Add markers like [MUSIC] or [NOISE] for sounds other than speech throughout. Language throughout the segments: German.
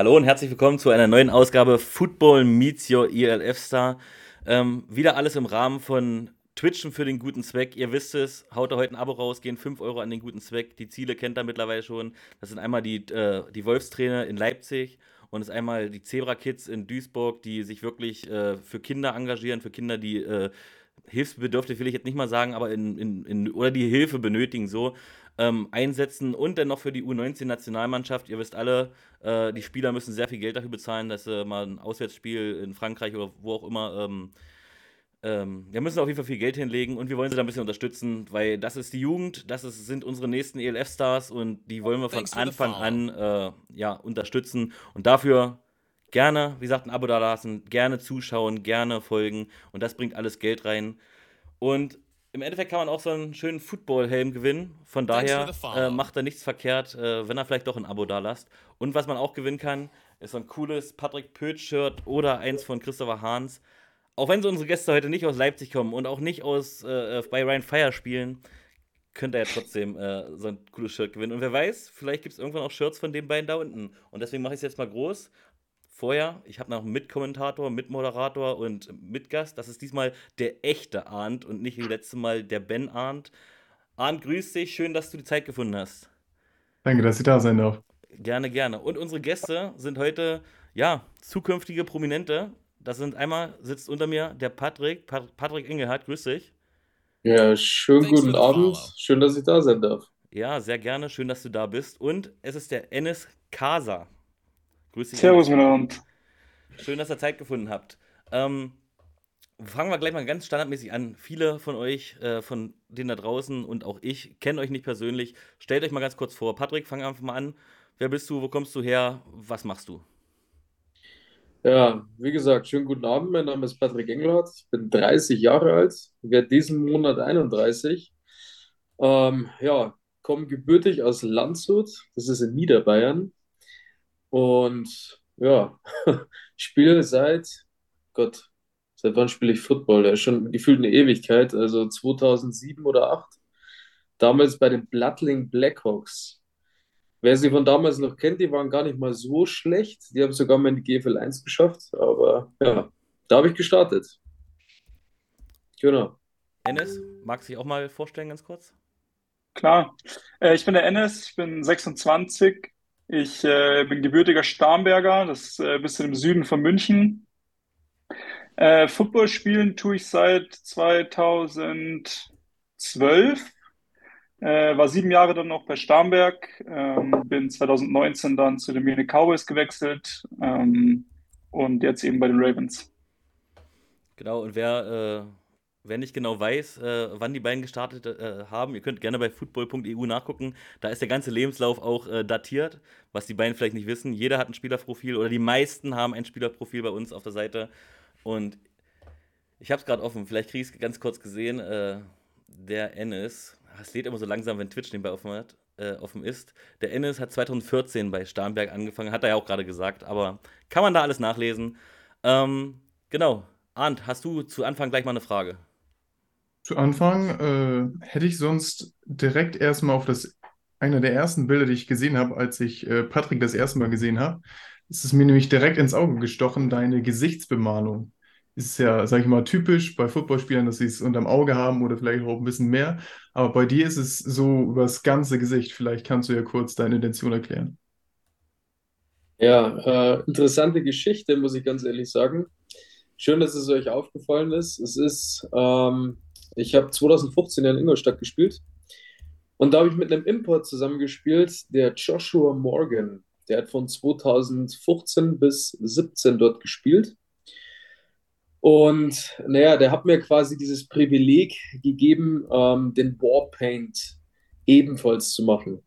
Hallo und herzlich willkommen zu einer neuen Ausgabe Football Meets Your ELF Star. Ähm, wieder alles im Rahmen von Twitchen für den guten Zweck. Ihr wisst es, haut da heute ein Abo raus, gehen 5 Euro an den guten Zweck. Die Ziele kennt ihr mittlerweile schon. Das sind einmal die, äh, die Wolfstrainer in Leipzig und es ist einmal die Zebra Kids in Duisburg, die sich wirklich äh, für Kinder engagieren, für Kinder, die äh, hilfsbedürftig will ich jetzt nicht mal sagen, aber in, in, in oder die Hilfe benötigen so ähm, einsetzen und dann noch für die U19-Nationalmannschaft. Ihr wisst alle, äh, die Spieler müssen sehr viel Geld dafür bezahlen, dass sie mal ein Auswärtsspiel in Frankreich oder wo auch immer. Ähm, ähm, wir müssen auf jeden Fall viel Geld hinlegen und wir wollen sie da ein bisschen unterstützen, weil das ist die Jugend, das ist, sind unsere nächsten ELF-Stars und die wollen wir von Anfang an äh, ja, unterstützen. Und dafür gerne, wie gesagt, ein Abo da lassen, gerne zuschauen, gerne folgen und das bringt alles Geld rein. Und im Endeffekt kann man auch so einen schönen Football-Helm gewinnen. Von daher äh, macht er nichts verkehrt, äh, wenn er vielleicht doch ein Abo da lasst. Und was man auch gewinnen kann, ist so ein cooles Patrick Pötsch-Shirt oder eins von Christopher Hahns. Auch wenn so unsere Gäste heute nicht aus Leipzig kommen und auch nicht aus äh, äh bei Ryan Fire spielen, könnt ihr ja trotzdem äh, so ein cooles Shirt gewinnen. Und wer weiß, vielleicht gibt es irgendwann auch Shirts von den beiden da unten. Und deswegen mache ich es jetzt mal groß vorher. Ich habe noch einen Mitkommentator, Mitmoderator und Mitgast. Das ist diesmal der echte Arndt und nicht wie letztes Mal der Ben Arndt. Arndt, grüß dich. Schön, dass du die Zeit gefunden hast. Danke, dass ich da sein darf. Gerne, gerne. Und unsere Gäste sind heute, ja, zukünftige Prominente. Das sind einmal, sitzt unter mir der Patrick, Pat Patrick Engelhardt, grüß dich. Ja, schönen guten Abend. Schön, dass ich da sein darf. Ja, sehr gerne. Schön, dass du da bist. Und es ist der Enes Kasa. Grüß dich. Servus miteinander. Schön, dass ihr Zeit gefunden habt. Ähm, fangen wir gleich mal ganz standardmäßig an. Viele von euch, äh, von denen da draußen und auch ich, kennen euch nicht persönlich. Stellt euch mal ganz kurz vor. Patrick, fang einfach mal an. Wer bist du? Wo kommst du her? Was machst du? Ja, wie gesagt, schönen guten Abend. Mein Name ist Patrick Engelhardt. Ich bin 30 Jahre alt, werde diesen Monat 31. Ähm, ja, komme gebürtig aus Landshut, das ist in Niederbayern. Und ja, [LAUGHS] spiele seit, Gott, seit wann spiele ich Football? Ja, schon gefühlt eine Ewigkeit, also 2007 oder 2008. Damals bei den Blattling Blackhawks. Wer sie von damals noch kennt, die waren gar nicht mal so schlecht. Die haben sogar mal in die GFL 1 geschafft. Aber ja, da habe ich gestartet. Genau. Enes, magst du dich auch mal vorstellen, ganz kurz? Klar. Äh, ich bin der Enes, ich bin 26, ich äh, bin gebürtiger Starnberger, das ist äh, ein bisschen im Süden von München. Äh, Football spielen tue ich seit 2012. Äh, war sieben Jahre dann noch bei Starnberg, ähm, bin 2019 dann zu den Munich Cowboys gewechselt ähm, und jetzt eben bei den Ravens. Genau, und wer äh, Wer nicht genau weiß, äh, wann die beiden gestartet äh, haben, ihr könnt gerne bei football.eu nachgucken. Da ist der ganze Lebenslauf auch äh, datiert, was die beiden vielleicht nicht wissen. Jeder hat ein Spielerprofil oder die meisten haben ein Spielerprofil bei uns auf der Seite. Und ich habe es gerade offen, vielleicht kriege ich es ganz kurz gesehen. Äh, der Ennis, es lädt immer so langsam, wenn Twitch nebenbei offen, hat, äh, offen ist. Der Ennis hat 2014 bei Starnberg angefangen, hat er ja auch gerade gesagt, aber kann man da alles nachlesen. Ähm, genau. Arndt, hast du zu Anfang gleich mal eine Frage? Zu Anfang äh, hätte ich sonst direkt erstmal auf das einer der ersten Bilder, die ich gesehen habe, als ich äh, Patrick das erste Mal gesehen habe. Es ist mir nämlich direkt ins Auge gestochen, deine Gesichtsbemalung. Ist ja, sag ich mal, typisch bei Footballspielern, dass sie es unterm Auge haben oder vielleicht auch ein bisschen mehr. Aber bei dir ist es so über das ganze Gesicht. Vielleicht kannst du ja kurz deine Intention erklären. Ja, äh, interessante Geschichte, muss ich ganz ehrlich sagen. Schön, dass es euch aufgefallen ist. Es ist ähm, ich habe 2015 in Ingolstadt gespielt und da habe ich mit einem Import zusammengespielt, der Joshua Morgan. Der hat von 2015 bis 2017 dort gespielt. Und naja, der hat mir quasi dieses Privileg gegeben, ähm, den Warpaint ebenfalls zu machen.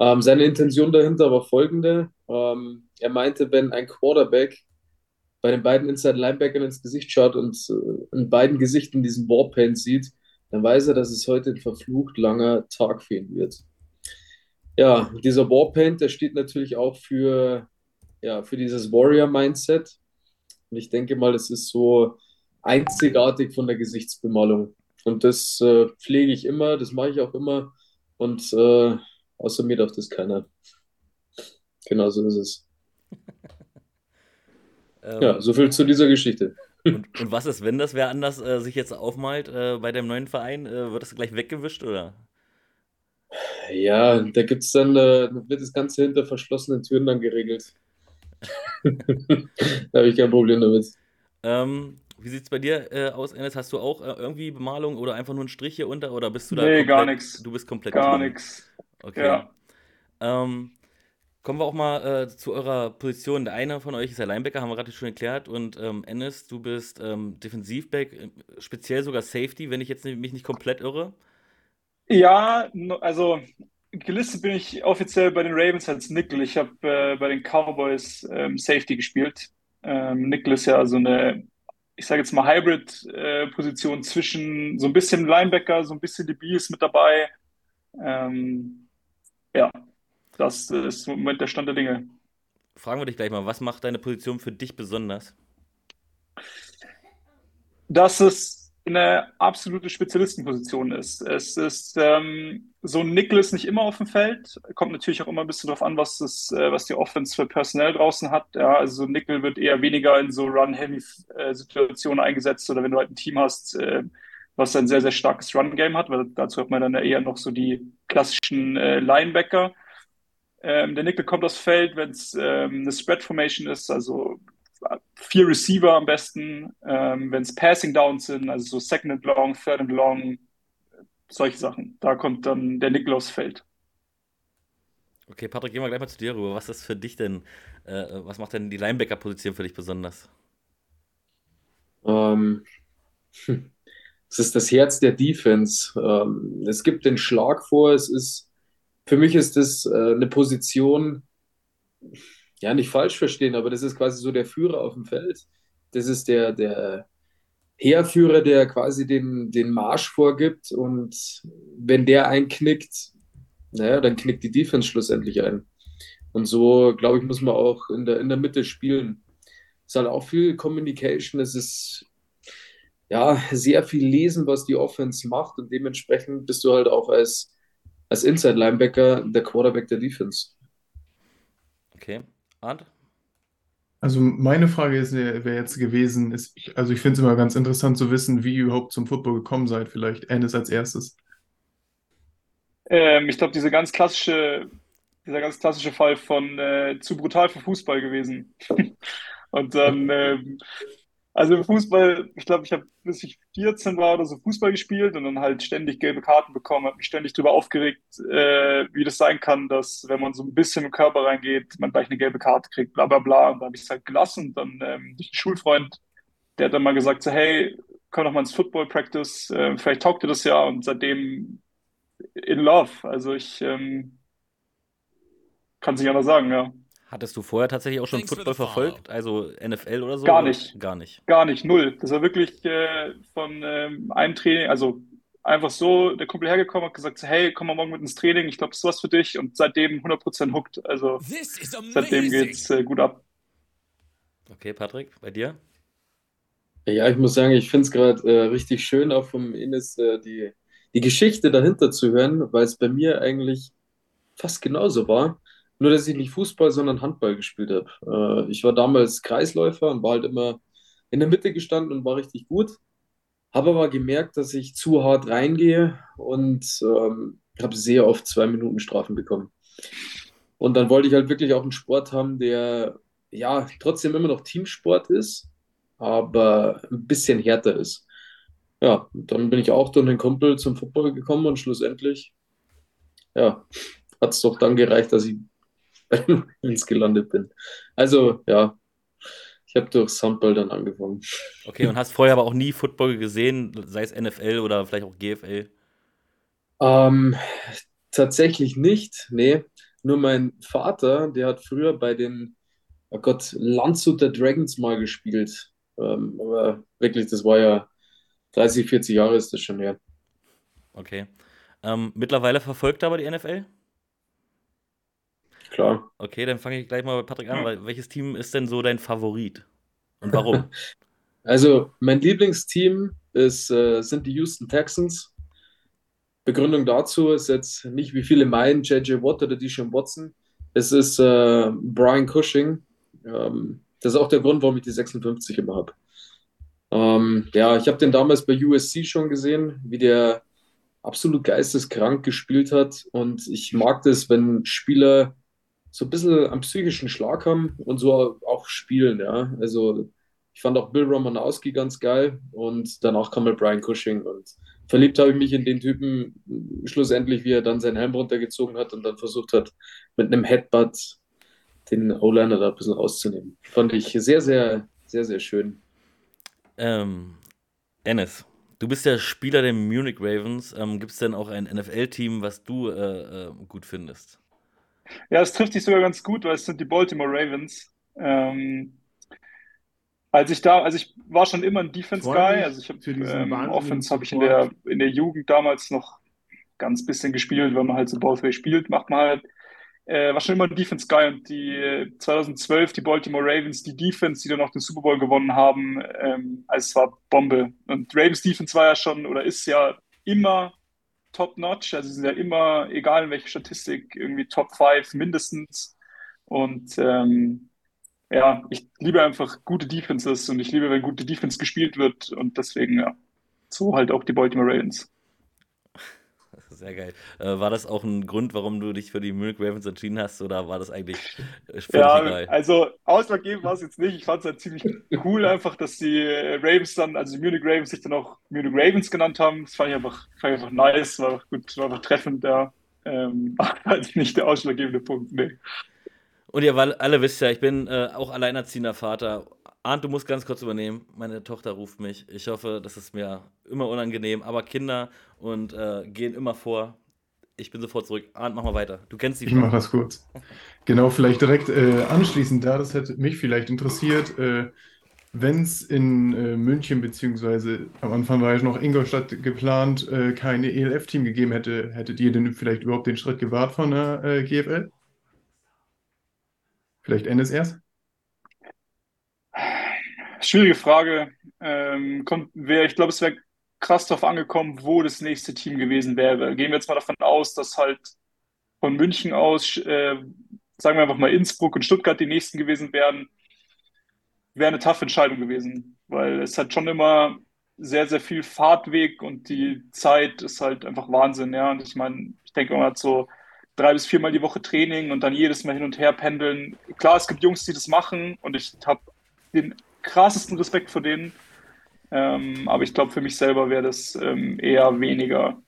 Ähm, seine Intention dahinter war folgende. Ähm, er meinte, wenn ein Quarterback bei den beiden Inside Linebackern ins Gesicht schaut und äh, in beiden Gesichtern diesen Warpaint sieht, dann weiß er, dass es heute ein verflucht langer Tag für ihn wird. Ja, dieser Warpaint, der steht natürlich auch für, ja, für dieses Warrior-Mindset. Und ich denke mal, es ist so einzigartig von der Gesichtsbemalung. Und das äh, pflege ich immer, das mache ich auch immer. Und äh, außer mir darf das keiner. Genau so ist es. Ähm, ja, so viel zu dieser Geschichte. Und, und was ist, wenn das wer anders äh, sich jetzt aufmalt äh, bei dem neuen Verein? Äh, wird das gleich weggewischt oder? Ja, da gibt es dann, äh, wird das Ganze hinter verschlossenen Türen dann geregelt. [LAUGHS] da habe ich kein Problem damit. Ähm, wie sieht es bei dir äh, aus, Ennis? Hast du auch äh, irgendwie Bemalung oder einfach nur einen Strich hier unter oder bist du da nee, komplett, gar nichts. Du bist komplett Gar nichts. Okay. Ja. Ähm, kommen wir auch mal äh, zu eurer Position. Der eine von euch ist der Linebacker, haben wir gerade schon erklärt. Und ähm, Ennis, du bist ähm, Defensivback, äh, speziell sogar Safety, wenn ich jetzt mich nicht komplett irre. Ja, also gelistet bin ich offiziell bei den Ravens als Nickel. Ich habe äh, bei den Cowboys ähm, Safety gespielt. Ähm, Nickel ist ja so eine, ich sage jetzt mal Hybrid-Position äh, zwischen so ein bisschen Linebacker, so ein bisschen DB ist mit dabei. Ähm, ja, das ist im Moment der Stand der Dinge. Fragen wir dich gleich mal, was macht deine Position für dich besonders? Das ist eine absolute Spezialistenposition ist. Es ist ähm, so ein Nickel ist nicht immer auf dem Feld. Kommt natürlich auch immer ein bisschen darauf an, was, das, äh, was die Offense für Personell draußen hat. Ja, also so Nickel wird eher weniger in so Run-Heavy-Situationen eingesetzt oder wenn du halt ein Team hast, äh, was ein sehr, sehr starkes Run-Game hat, weil dazu hat man dann eher noch so die klassischen äh, Linebacker. Ähm, der Nickel kommt aufs Feld, wenn es ähm, eine Spread-Formation ist, also vier Receiver am besten, ähm, wenn es Passing Downs sind, also so Second and Long, Third and Long, solche Sachen. Da kommt dann der Nickel aufs Feld. Okay, Patrick, gehen wir gleich mal zu dir rüber. Was ist für dich denn, äh, was macht denn die Linebacker-Position für dich besonders? Ähm, es ist das Herz der Defense. Ähm, es gibt den Schlag vor. Es ist, für mich ist das äh, eine Position, ja, nicht falsch verstehen, aber das ist quasi so der Führer auf dem Feld. Das ist der, der Heerführer, der quasi den, den Marsch vorgibt und wenn der einknickt, naja, dann knickt die Defense schlussendlich ein. Und so, glaube ich, muss man auch in der, in der Mitte spielen. Es ist halt auch viel Communication, es ist ja sehr viel lesen, was die Offense macht und dementsprechend bist du halt auch als, als Inside-Linebacker der Quarterback der Defense. Okay. Arndt? Also meine Frage wäre jetzt gewesen, ist, also ich finde es immer ganz interessant zu wissen, wie ihr überhaupt zum Football gekommen seid. Vielleicht Ennis als erstes. Ähm, ich glaube, diese ganz klassische, dieser ganz klassische Fall von äh, zu brutal für Fußball gewesen. [LAUGHS] Und dann ähm, also im Fußball, ich glaube, ich habe bis ich 14 war oder so Fußball gespielt und dann halt ständig gelbe Karten bekommen, habe mich ständig darüber aufgeregt, äh, wie das sein kann, dass wenn man so ein bisschen im Körper reingeht, man gleich eine gelbe Karte kriegt, bla bla bla. Und da habe ich es halt gelassen. Und dann ähm, durch einen Schulfreund, der hat dann mal gesagt, so, hey, komm doch mal ins Football Practice, äh, vielleicht taugt dir das ja. Und seitdem in love. Also ich ähm, kann es nicht anders sagen, ja. Hattest du vorher tatsächlich auch schon Thanks Football verfolgt? Also NFL oder so? Gar nicht. Gar nicht. Gar nicht, null. Das war wirklich äh, von ähm, einem Training, also einfach so, der Kumpel hergekommen hat gesagt, hey, komm mal morgen mit ins Training, ich glaube, das ist was für dich und seitdem 100% hooked. Also seitdem geht's äh, gut ab. Okay, Patrick, bei dir? Ja, ich muss sagen, ich finde es gerade äh, richtig schön, auch vom Ines äh, die, die Geschichte dahinter zu hören, weil es bei mir eigentlich fast genauso war. Nur, dass ich nicht Fußball, sondern Handball gespielt habe. Äh, ich war damals Kreisläufer und war halt immer in der Mitte gestanden und war richtig gut. Habe aber gemerkt, dass ich zu hart reingehe und ähm, habe sehr oft zwei Minuten Strafen bekommen. Und dann wollte ich halt wirklich auch einen Sport haben, der ja trotzdem immer noch Teamsport ist, aber ein bisschen härter ist. Ja, dann bin ich auch durch den Kumpel zum Football gekommen und schlussendlich, ja, hat es doch dann gereicht, dass ich [LAUGHS] ins gelandet bin. Also, ja, ich habe durchs Handball dann angefangen. Okay, und hast vorher aber auch nie Football gesehen, sei es NFL oder vielleicht auch GFL? Ähm, tatsächlich nicht, nee. Nur mein Vater, der hat früher bei den, oh Gott, Landshuter Dragons mal gespielt. Ähm, aber wirklich, das war ja 30, 40 Jahre ist das schon her. Okay. Ähm, mittlerweile verfolgt er aber die NFL? Klar. Okay, dann fange ich gleich mal bei Patrick an. Welches Team ist denn so dein Favorit? Und warum? [LAUGHS] also, mein Lieblingsteam ist, äh, sind die Houston Texans. Begründung dazu ist jetzt nicht, wie viele meinen, JJ Watt oder Deshaun Watson. Es ist äh, Brian Cushing, Ähm, das ist auch der Grund, warum ich die 56 immer habe. Ähm, ja, ich habe den damals bei USC schon gesehen, wie der absolut geisteskrank gespielt hat. Und ich mag das, wenn Spieler so ein bisschen am psychischen Schlag haben und so auch spielen. Ja, also ich fand auch Bill Romanowski ganz geil und danach kam mal Brian Cushing und verliebt habe ich mich in den Typen schlussendlich, wie er dann seinen Helm runtergezogen hat und dann versucht hat, mit einem Headbutt den O-Liner da ein bisschen rauszunehmen. Fand ich sehr, sehr, sehr, sehr schön. Ähm, Ennis, du bist der Spieler der Munich Ravens. Ähm, Gibt es denn auch ein NFL-Team, was du äh, äh, gut findest? Ja, es trifft dich sogar ganz gut, weil es sind die Baltimore Ravens. Ähm, als ich da, also ich war schon immer ein Defense Guy, also ich habe ähm, Offense habe ich in der in der Jugend damals noch ganz bisschen gespielt, weil man halt so Both spielt, macht man halt äh, war schon immer ein Defense Guy und die 2012 die Baltimore Ravens, die Defense, die dann auch den Super Bowl gewonnen haben, ähm, also es war Bombe. Und Ravens Defense war ja schon oder ist ja immer top notch, also sie sind ja immer, egal in welcher Statistik, irgendwie Top 5 mindestens. Und ähm, ja, ich liebe einfach gute Defenses und ich liebe, wenn gute Defense gespielt wird und deswegen, ja, so halt auch die Baltimore Ravens. Sehr geil. Äh, war das auch ein Grund, warum du dich für die Munich Ravens entschieden hast oder war das eigentlich äh, völlig ja, egal? Also ausschlaggebend war es jetzt nicht. Ich fand es halt ziemlich cool einfach, dass die Ravens dann, also die Munich Ravens sich dann auch Munich Ravens genannt haben. Das fand ich einfach, fand ich einfach nice, war einfach gut, war einfach treffend, ja. Ähm, [LAUGHS] halt nicht der ausschlaggebende Punkt, nee. Und ihr alle wisst ja, ich bin äh, auch alleinerziehender Vater. Arndt, du musst ganz kurz übernehmen. Meine Tochter ruft mich. Ich hoffe, das ist mir immer unangenehm. Aber Kinder und äh, gehen immer vor. Ich bin sofort zurück. Arndt, mach mal weiter. Du kennst die Ich mache das kurz. Genau, vielleicht direkt äh, anschließend da, das hätte mich vielleicht interessiert. Äh, Wenn es in äh, München, beziehungsweise am Anfang war ja noch Ingolstadt geplant, äh, keine ELF-Team gegeben hätte, hättet ihr denn vielleicht überhaupt den Schritt gewahrt von der äh, GFL? Vielleicht Endes erst? Schwierige Frage. Ähm, kommt, wär, ich glaube, es wäre krass darauf angekommen, wo das nächste Team gewesen wäre. Gehen wir jetzt mal davon aus, dass halt von München aus, äh, sagen wir einfach mal Innsbruck und Stuttgart die nächsten gewesen wären, wäre eine taffe Entscheidung gewesen, weil es hat schon immer sehr, sehr viel Fahrtweg und die Zeit ist halt einfach Wahnsinn, ja. Und ich meine, ich denke, man hat so drei bis viermal die Woche Training und dann jedes Mal hin und her pendeln. Klar, es gibt Jungs, die das machen und ich habe den krassesten Respekt vor denen. Ähm, aber ich glaube, für mich selber wäre das ähm, eher weniger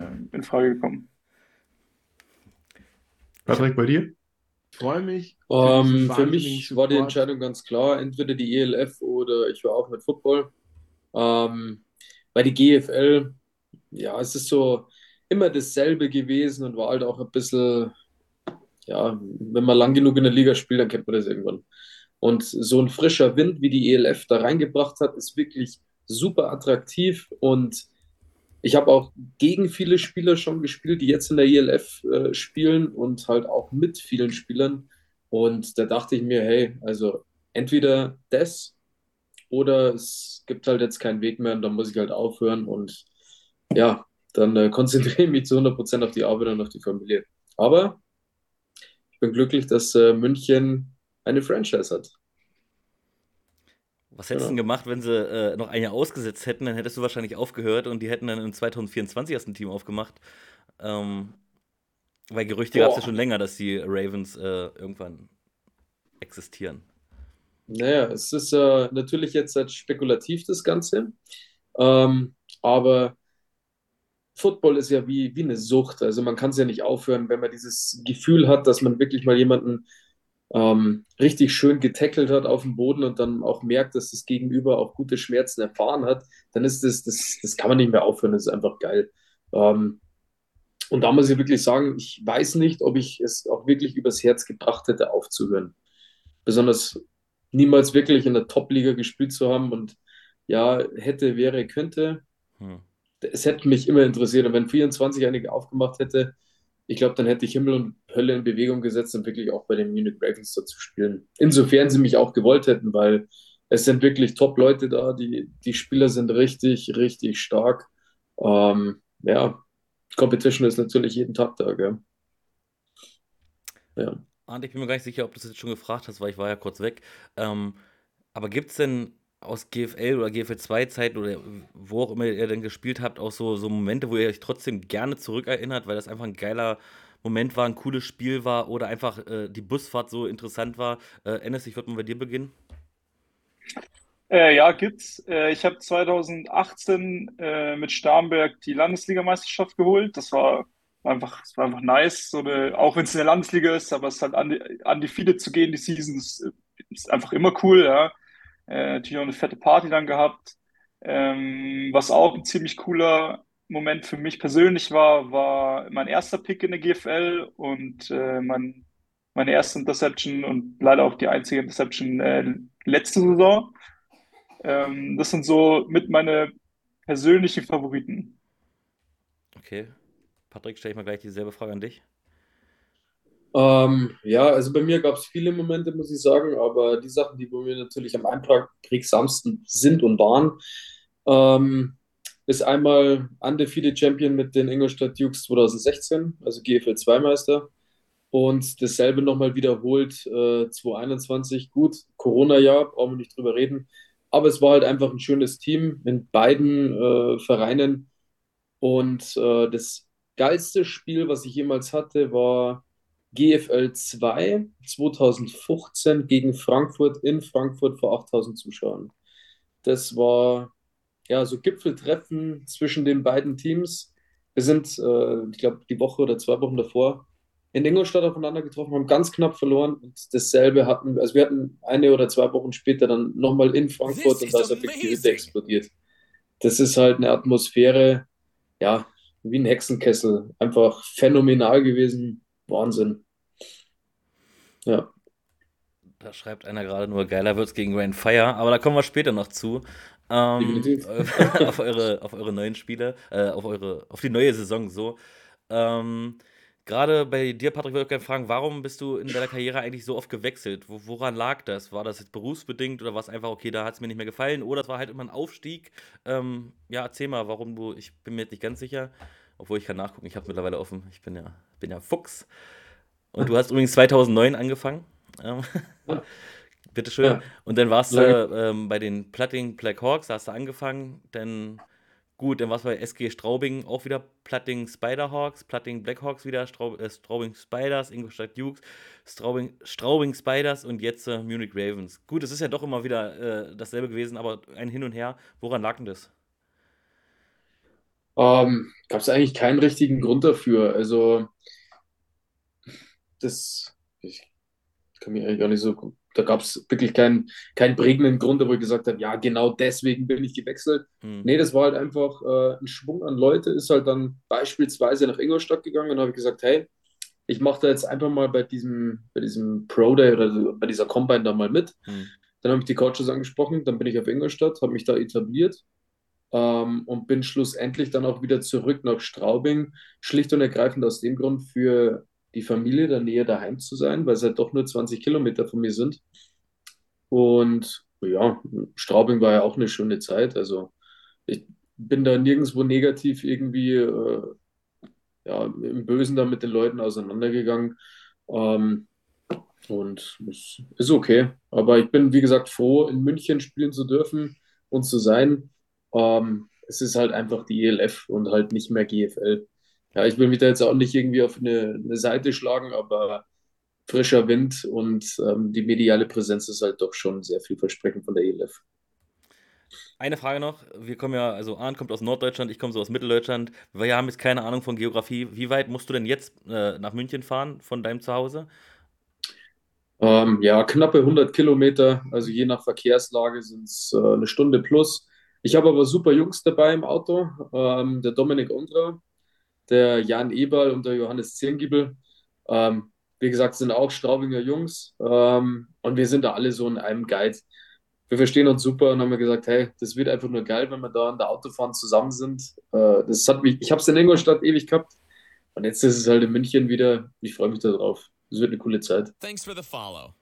ähm, in Frage gekommen. Patrick, bei dir? Ich freue mich. Um, für mich war die Entscheidung ganz klar, entweder die ELF oder ich war auch mit Football. Ähm, bei die GFL, ja, es ist so, immer dasselbe gewesen und war halt auch ein bisschen, ja, wenn man lang genug in der Liga spielt, dann kennt man das irgendwann. Und so ein frischer Wind, wie die ELF da reingebracht hat, ist wirklich super attraktiv und ich habe auch gegen viele Spieler schon gespielt, die jetzt in der ELF äh, spielen und halt auch mit vielen Spielern. Und da dachte ich mir, hey, also entweder das oder es gibt halt jetzt keinen Weg mehr und dann muss ich halt aufhören. Und ja, dann äh, konzentriere ich mich zu 100% auf die Arbeit und auf die Familie. Aber ich bin glücklich, dass äh, München eine Franchise hat. Was hättest du ja. denn gemacht, wenn sie äh, noch ein Jahr ausgesetzt hätten? Dann hättest du wahrscheinlich aufgehört und die hätten dann im 2024 erst ein Team aufgemacht. Ähm, weil Gerüchte gab es ja schon länger, dass die Ravens äh, irgendwann existieren. Naja, es ist äh, natürlich jetzt halt spekulativ das Ganze. Ähm, aber Football ist ja wie, wie eine Sucht. Also man kann es ja nicht aufhören, wenn man dieses Gefühl hat, dass man wirklich mal jemanden ähm, richtig schön getackelt hat auf dem Boden und dann auch merkt, dass das Gegenüber auch gute Schmerzen erfahren hat, dann ist das, das, das kann man nicht mehr aufhören, das ist einfach geil. Ähm, und da muss ich wirklich sagen, ich weiß nicht, ob ich es auch wirklich übers Herz gebracht hätte, aufzuhören. Besonders niemals wirklich in der Top-Liga gespielt zu haben und ja, hätte, wäre, könnte. Hm es hätte mich immer interessiert. Und wenn 24 einige aufgemacht hätte, ich glaube, dann hätte ich Himmel und Hölle in Bewegung gesetzt und wirklich auch bei den Munich Ravens da zu spielen. Insofern sie mich auch gewollt hätten, weil es sind wirklich Top-Leute da, die, die Spieler sind richtig, richtig stark. Ähm, ja, Competition ist natürlich jeden Tag da, gell? Ja. Arndt, ich bin mir gar nicht sicher, ob du das jetzt schon gefragt hast, weil ich war ja kurz weg. Ähm, aber gibt es denn aus GFL oder GFL 2 Zeiten oder wo auch immer ihr denn gespielt habt, auch so, so Momente, wo ihr euch trotzdem gerne zurückerinnert, weil das einfach ein geiler Moment war, ein cooles Spiel war oder einfach äh, die Busfahrt so interessant war? Äh, Ennis, ich würde mal bei dir beginnen. Äh, ja, gibt's. Äh, ich habe 2018 äh, mit Starnberg die Landesligameisterschaft geholt. Das war einfach, das war einfach nice. So eine, auch wenn es eine Landesliga ist, aber es halt an die, an die Fide zu gehen, die Season ist, ist einfach immer cool, ja. Äh, natürlich auch eine fette Party dann gehabt. Ähm, was auch ein ziemlich cooler Moment für mich persönlich war, war mein erster Pick in der GFL und äh, mein, meine erste Interception und leider auch die einzige Interception äh, letzte Saison. Ähm, das sind so mit meine persönlichen Favoriten. Okay. Patrick, stelle ich mal gleich dieselbe Frage an dich. Ähm, ja, also bei mir gab es viele Momente, muss ich sagen, aber die Sachen, die bei mir natürlich am einprägsamsten sind und waren, ähm, ist einmal Undefeated Champion mit den Ingolstadt Dukes 2016, also GFL 2 Meister. Und dasselbe nochmal wiederholt äh, 2021. Gut, Corona-Jahr, brauchen wir nicht drüber reden. Aber es war halt einfach ein schönes Team in beiden äh, Vereinen. Und äh, das geilste Spiel, was ich jemals hatte, war GFL 2 2015 gegen Frankfurt in Frankfurt vor 8000 Zuschauern. Das war ja so Gipfeltreffen zwischen den beiden Teams. Wir sind, äh, ich glaube, die Woche oder zwei Wochen davor in Ingolstadt aufeinander getroffen, haben ganz knapp verloren und dasselbe hatten, also wir hatten eine oder zwei Wochen später dann nochmal in Frankfurt und da ist effektiv die Hütte explodiert. Das ist halt eine Atmosphäre, ja, wie ein Hexenkessel. Einfach phänomenal gewesen. Wahnsinn. Ja. Da schreibt einer gerade nur, geiler wird's gegen Rain Fire, aber da kommen wir später noch zu. Ähm, [LAUGHS] auf, eure, auf eure neuen Spiele, äh, auf, eure, auf die neue Saison so. Ähm, Gerade bei dir, Patrick, würde ich gerne fragen, warum bist du in deiner Karriere eigentlich so oft gewechselt? Wo, woran lag das? War das jetzt berufsbedingt oder war es einfach, okay, da hat es mir nicht mehr gefallen? Oder es war halt immer ein Aufstieg? Ähm, ja, erzähl mal, warum du, ich bin mir jetzt nicht ganz sicher, obwohl ich kann nachgucken, ich habe mittlerweile offen, ich bin ja, bin ja Fuchs. Und du hast übrigens 2009 angefangen. Ähm, ja. [LAUGHS] Bitteschön. Ja. Und dann warst du ähm, bei den Platting Black Hawks, da hast du angefangen, dann Gut, dann war es bei SG Straubing auch wieder Platting Spiderhawks, Platting Blackhawks wieder, Straub, äh, Straubing Spiders, Ingolstadt Dukes, Straubing, Straubing Spiders und jetzt äh, Munich Ravens. Gut, es ist ja doch immer wieder äh, dasselbe gewesen, aber ein Hin und Her. Woran lag denn das? Ähm, Gab es eigentlich keinen richtigen Grund dafür. Also, das, ich kann mich eigentlich gar nicht so da gab es wirklich keinen, keinen prägenden Grund, wo ich gesagt habe, ja, genau deswegen bin ich gewechselt. Mhm. Nee, das war halt einfach äh, ein Schwung an Leute, ist halt dann beispielsweise nach Ingolstadt gegangen und habe gesagt, hey, ich mache da jetzt einfach mal bei diesem, bei diesem Pro Day oder bei dieser Combine da mal mit. Mhm. Dann habe ich die Coaches angesprochen, dann bin ich auf Ingolstadt, habe mich da etabliert ähm, und bin schlussendlich dann auch wieder zurück nach Straubing, schlicht und ergreifend aus dem Grund für die Familie da näher daheim zu sein, weil es halt doch nur 20 Kilometer von mir sind. Und ja, Straubing war ja auch eine schöne Zeit. Also ich bin da nirgendwo negativ irgendwie äh, ja, im Bösen da mit den Leuten auseinandergegangen. Ähm, und es ist okay. Aber ich bin, wie gesagt, froh, in München spielen zu dürfen und zu sein. Ähm, es ist halt einfach die ELF und halt nicht mehr GFL. Ja, ich will mich da jetzt auch nicht irgendwie auf eine, eine Seite schlagen, aber frischer Wind und ähm, die mediale Präsenz ist halt doch schon sehr vielversprechend von der ELF. Eine Frage noch. Wir kommen ja, also Arndt kommt aus Norddeutschland, ich komme so aus Mitteldeutschland. Wir haben jetzt keine Ahnung von Geografie. Wie weit musst du denn jetzt äh, nach München fahren von deinem Zuhause? Ähm, ja, knappe 100 Kilometer. Also je nach Verkehrslage sind es äh, eine Stunde plus. Ich habe aber super Jungs dabei im Auto. Ähm, der Dominik Undra, der Jan Eberl und der Johannes Zirngiebel. Ähm, wie gesagt, sind auch Straubinger Jungs ähm, und wir sind da alle so in einem Guide. Wir verstehen uns super und haben mir gesagt, hey, das wird einfach nur geil, wenn wir da in der Autofahren zusammen sind. Äh, das hat mich, ich habe es in Ingolstadt ewig gehabt und jetzt ist es halt in München wieder. Ich freue mich darauf. Das wird eine coole Zeit. Thanks for the follow.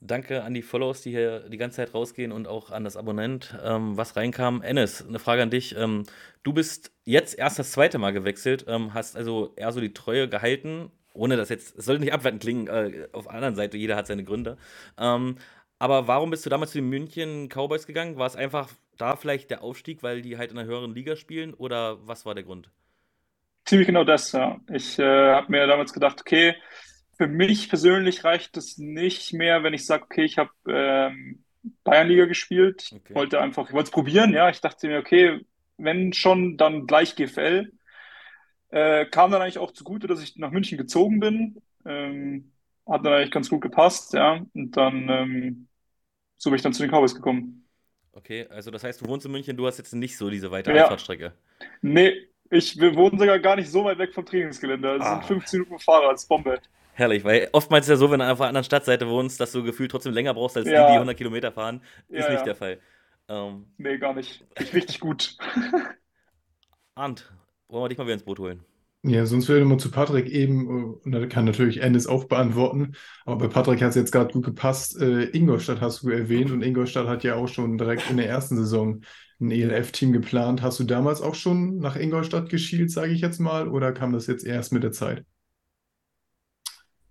Danke an die Follows, die hier die ganze Zeit rausgehen und auch an das Abonnent, ähm, was reinkam. Ennis, eine Frage an dich. Ähm, du bist jetzt erst das zweite Mal gewechselt, ähm, hast also eher so die Treue gehalten ohne das jetzt, es sollte nicht abwertend klingen, äh, auf der anderen Seite, jeder hat seine Gründe. Ähm, aber warum bist du damals zu den München Cowboys gegangen? War es einfach da vielleicht der Aufstieg, weil die halt in einer höheren Liga spielen oder was war der Grund? Ziemlich genau das, ja. Ich äh, habe mir damals gedacht, okay, für mich persönlich reicht es nicht mehr, wenn ich sage, okay, ich habe ähm, Bayernliga gespielt, Okay. wollte einfach, ich wollte es probieren, ja. Ich dachte mir, okay, wenn schon, dann gleich GFL. Äh, kam dann eigentlich auch zugute, dass ich nach München gezogen bin. Ähm, hat dann eigentlich ganz gut gepasst, ja. Und dann, ähm, so bin ich dann zu den Cowboys gekommen. Okay, also das heißt, du wohnst in München, du hast jetzt nicht so diese weite Ja. Anfahrtstrecke. Nee, ich, wir wohnen sogar gar nicht so weit weg vom Trainingsgelände. Es Ah. sind 15 Minuten Fahrer als Bombe. Herrlich, weil oftmals ist ja so, wenn du auf einer anderen Stadtseite wohnst, dass du gefühlt trotzdem länger brauchst als die, Ja. die 100 Kilometer fahren. Ist Ja, nicht ja. der Fall. Ähm, Nee, gar nicht. Ist richtig gut. [LAUGHS] Arndt, wollen wir dich mal wieder ins Boot holen? Ja, sonst wäre mal zu Patrick eben, äh, und da kann natürlich Ennis auch beantworten, aber bei Patrick hat es jetzt gerade gut gepasst. Äh, Ingolstadt hast du erwähnt und Ingolstadt hat ja auch schon direkt in der ersten Saison ein ELF-Team geplant. Hast du damals auch schon nach Ingolstadt geschielt, sage ich jetzt mal, oder kam das jetzt erst mit der Zeit?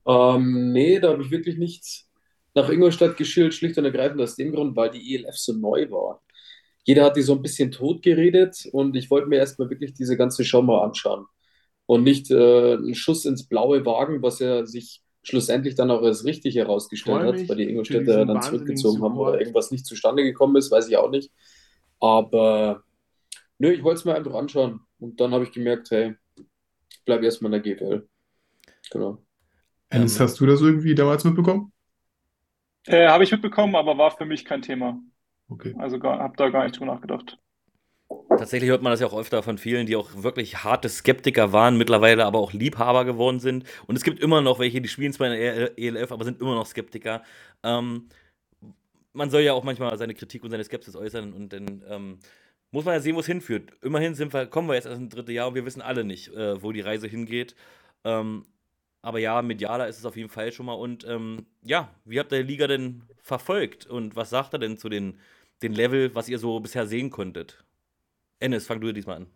Ähm, nee, da habe ich wirklich nichts nach Ingolstadt geschielt, schlicht und ergreifend aus dem Grund, weil die ELF so neu war. Jeder hat die so ein bisschen totgeredet und ich wollte mir erstmal wirklich diese ganze Show mal anschauen. Und nicht äh, einen Schuss ins Blaue wagen, was ja sich schlussendlich dann auch als richtig herausgestellt hat, weil die Ingolstädter dann zurückgezogen haben oder irgendwas nicht zustande gekommen ist, weiß ich auch nicht. Aber nö, ich wollte es mir einfach anschauen. Und dann habe ich gemerkt, hey, ich bleibe erstmal in der GFL. Genau. Ennis, Ähm, hast du das irgendwie damals mitbekommen? Äh, habe ich mitbekommen, aber war für mich kein Thema. Okay. Also habe da gar nicht drüber nachgedacht. Tatsächlich hört man das ja auch öfter von vielen, die auch wirklich harte Skeptiker waren, mittlerweile aber auch Liebhaber geworden sind. Und es gibt immer noch welche, die spielen zwar in der ELF, aber sind immer noch Skeptiker. Ähm, man soll ja auch manchmal seine Kritik und seine Skepsis äußern und dann ähm, muss man ja sehen, wo es hinführt. Immerhin sind wir, kommen wir jetzt erst ins dritte Jahr und wir wissen alle nicht, äh, wo die Reise hingeht. Ähm, aber ja, medialer ist es auf jeden Fall schon mal. Und ähm, ja, wie habt ihr die Liga denn verfolgt? Und was sagt er denn zu den, den Level, was ihr so bisher sehen konntet? Ennis, fang du diesmal an.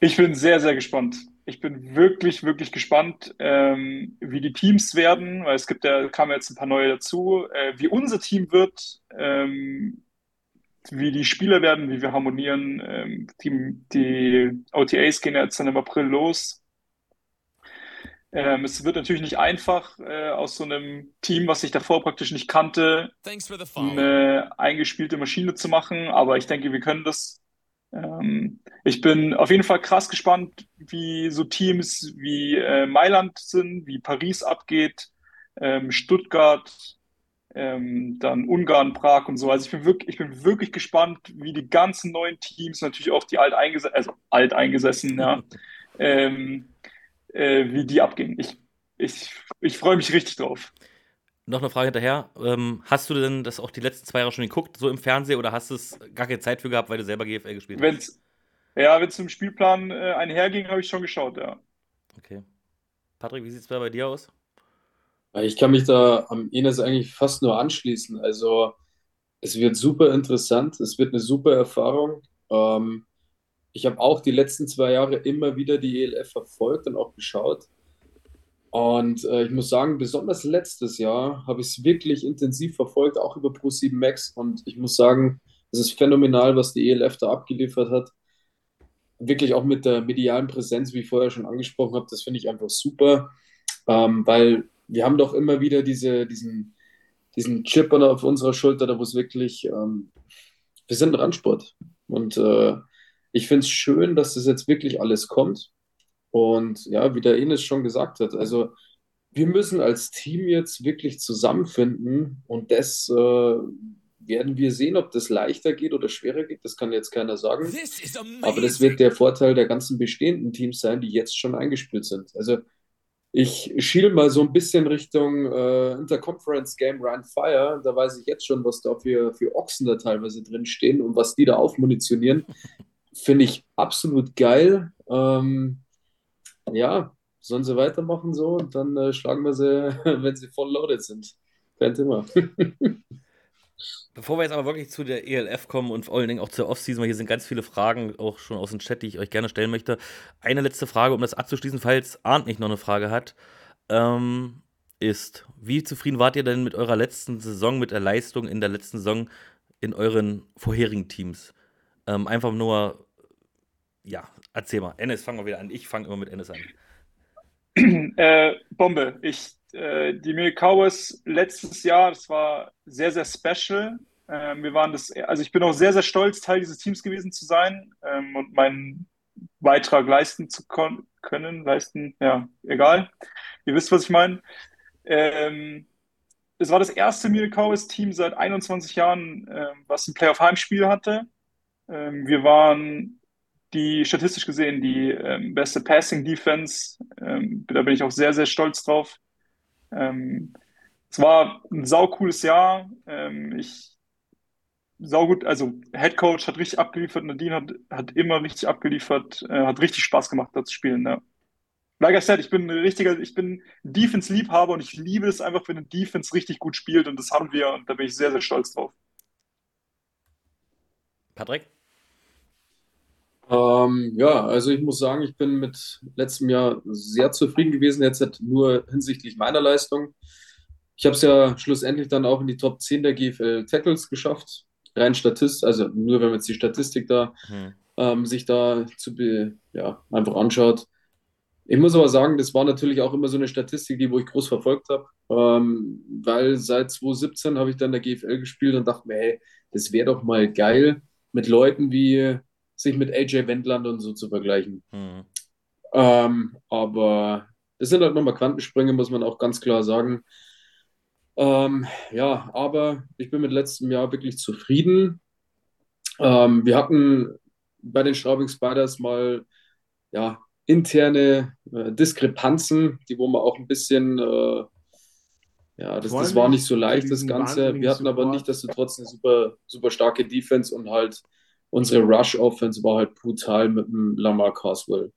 Ich bin sehr, sehr gespannt. Ich bin wirklich, wirklich gespannt, ähm, wie die Teams werden, weil es gibt ja, kamen jetzt ein paar neue dazu, äh, wie unser Team wird, ähm, wie die Spieler werden, wie wir harmonieren. Ähm, die, die OTAs gehen jetzt dann im April los. Ähm, es wird natürlich nicht einfach, äh, aus so einem Team, was ich davor praktisch nicht kannte, eine eingespielte Maschine zu machen, aber ich denke, wir können das. Ähm, ich bin auf jeden Fall krass gespannt, wie so Teams wie äh, Mailand sind, wie Paris abgeht, ähm, Stuttgart, ähm, dann Ungarn, Prag und so. Also ich bin wirklich, ich bin wirklich gespannt, wie die ganzen neuen Teams, natürlich auch die alteingesessenen, also alteingesessenen, ja, [LAUGHS] ähm, äh, wie die abgehen. Ich, ich, ich freue mich richtig drauf. Noch eine Frage hinterher. Ähm, hast du denn das auch die letzten zwei Jahre schon geguckt, so im Fernsehen, oder hast du es gar keine Zeit für gehabt, weil du selber GFL gespielt hast? Wenn's, ja, wenn es im Spielplan äh, einherging, habe ich schon geschaut, ja. Okay. Patrick, wie sieht es bei dir aus? Ich kann mich da am Ines eigentlich fast nur anschließen. Also es wird super interessant, es wird eine super Erfahrung. Ähm, ich habe auch die letzten zwei Jahre immer wieder die ELF verfolgt und auch geschaut. Und äh, ich muss sagen, besonders letztes Jahr habe ich es wirklich intensiv verfolgt, auch über Pro7 Max. Und ich muss sagen, es ist phänomenal, was die ELF da abgeliefert hat. Wirklich auch mit der medialen Präsenz, wie ich vorher schon angesprochen habe, das finde ich einfach super, ähm, weil wir haben doch immer wieder diese, diesen, diesen Chip auf unserer Schulter, da wo es wirklich, ähm, wir sind Randsport. Und äh, ich finde es schön, dass das jetzt wirklich alles kommt. Und ja, wie der Ines schon gesagt hat, also wir müssen als Team jetzt wirklich zusammenfinden und das äh, werden wir sehen, ob das leichter geht oder schwerer geht. Das kann jetzt keiner sagen. Aber das wird der Vorteil der ganzen bestehenden Teams sein, die jetzt schon eingespielt sind. Also ich schiel mal so ein bisschen Richtung äh, Interconference Game Run Fire. Da weiß ich jetzt schon, was da für, für Ochsen da teilweise drin stehen und was die da aufmunitionieren. Finde ich absolut geil. Ähm, ja, sollen sie weitermachen so und dann äh, schlagen wir sie, [LAUGHS] wenn sie voll loaded sind. Kein Thema. Bevor wir jetzt aber wirklich zu der ELF kommen und vor allen Dingen auch zur Offseason, weil hier sind ganz viele Fragen auch schon aus dem Chat, die ich euch gerne stellen möchte. Eine letzte Frage, um das abzuschließen, falls Arndt nicht noch eine Frage hat, ähm, ist, wie zufrieden wart ihr denn mit eurer letzten Saison, mit der Leistung in der letzten Saison in euren vorherigen Teams? Ähm, einfach nur, ja, erzähl mal. Ennis, fangen wir wieder an. Ich fange immer mit Ennis an. [CLEARS THROAT] Äh, Bombe. Ich, äh, die Milk Cowboys letztes Jahr, das war sehr, sehr special. Ähm, wir waren das, also ich bin auch sehr, sehr stolz, Teil dieses Teams gewesen zu sein ähm, und meinen Beitrag leisten zu können, leisten, ja, egal. Ihr wisst, was ich meine. Ähm, es war das erste Milk Cowboys Team seit 21 Jahren, äh, was ein Playoff-Heimspiel hatte. Ähm, wir waren die statistisch gesehen die ähm, beste Passing Defense. Ähm, da bin ich auch sehr, sehr stolz drauf. Ähm, es war ein saucooles Jahr. Ähm, ich saugut, also Head Coach hat richtig abgeliefert, Nadine hat, hat immer richtig abgeliefert, äh, hat richtig Spaß gemacht, da zu spielen. Ja. Like I said, ich bin ein richtiger, ich bin Defense-Liebhaber und ich liebe es einfach, wenn ein Defense richtig gut spielt und das haben wir und da bin ich sehr, sehr stolz drauf. Patrick? Ähm, ja, also ich muss sagen, ich bin mit letztem Jahr sehr zufrieden gewesen, jetzt halt nur hinsichtlich meiner Leistung. Ich habe es ja schlussendlich dann auch in die Top 10 der GFL Tackles geschafft. Rein Statist, also nur wenn man jetzt die Statistik da hm. ähm, sich da zu be, ja, einfach anschaut. Ich muss aber sagen, das war natürlich auch immer so eine Statistik, die wo ich groß verfolgt habe, ähm, weil seit 2017 habe ich dann der GFL gespielt und dachte mir, hey, das wäre doch mal geil, mit Leuten wie sich mit AJ Wendland und so zu vergleichen. Mhm. Ähm, aber das sind halt nochmal Quantensprünge, muss man auch ganz klar sagen. Ähm, ja, aber ich bin mit letztem Jahr wirklich zufrieden. Ähm, wir hatten bei den Straubing Spiders mal ja, interne äh, Diskrepanzen, die wo man auch ein bisschen, äh, ja, das, das war nicht so leicht, das Ganze. Wir hatten aber nicht, dass du trotzdem eine super, super starke Defense und halt unsere Rush-Offense war halt brutal mit dem Lamar Caswell.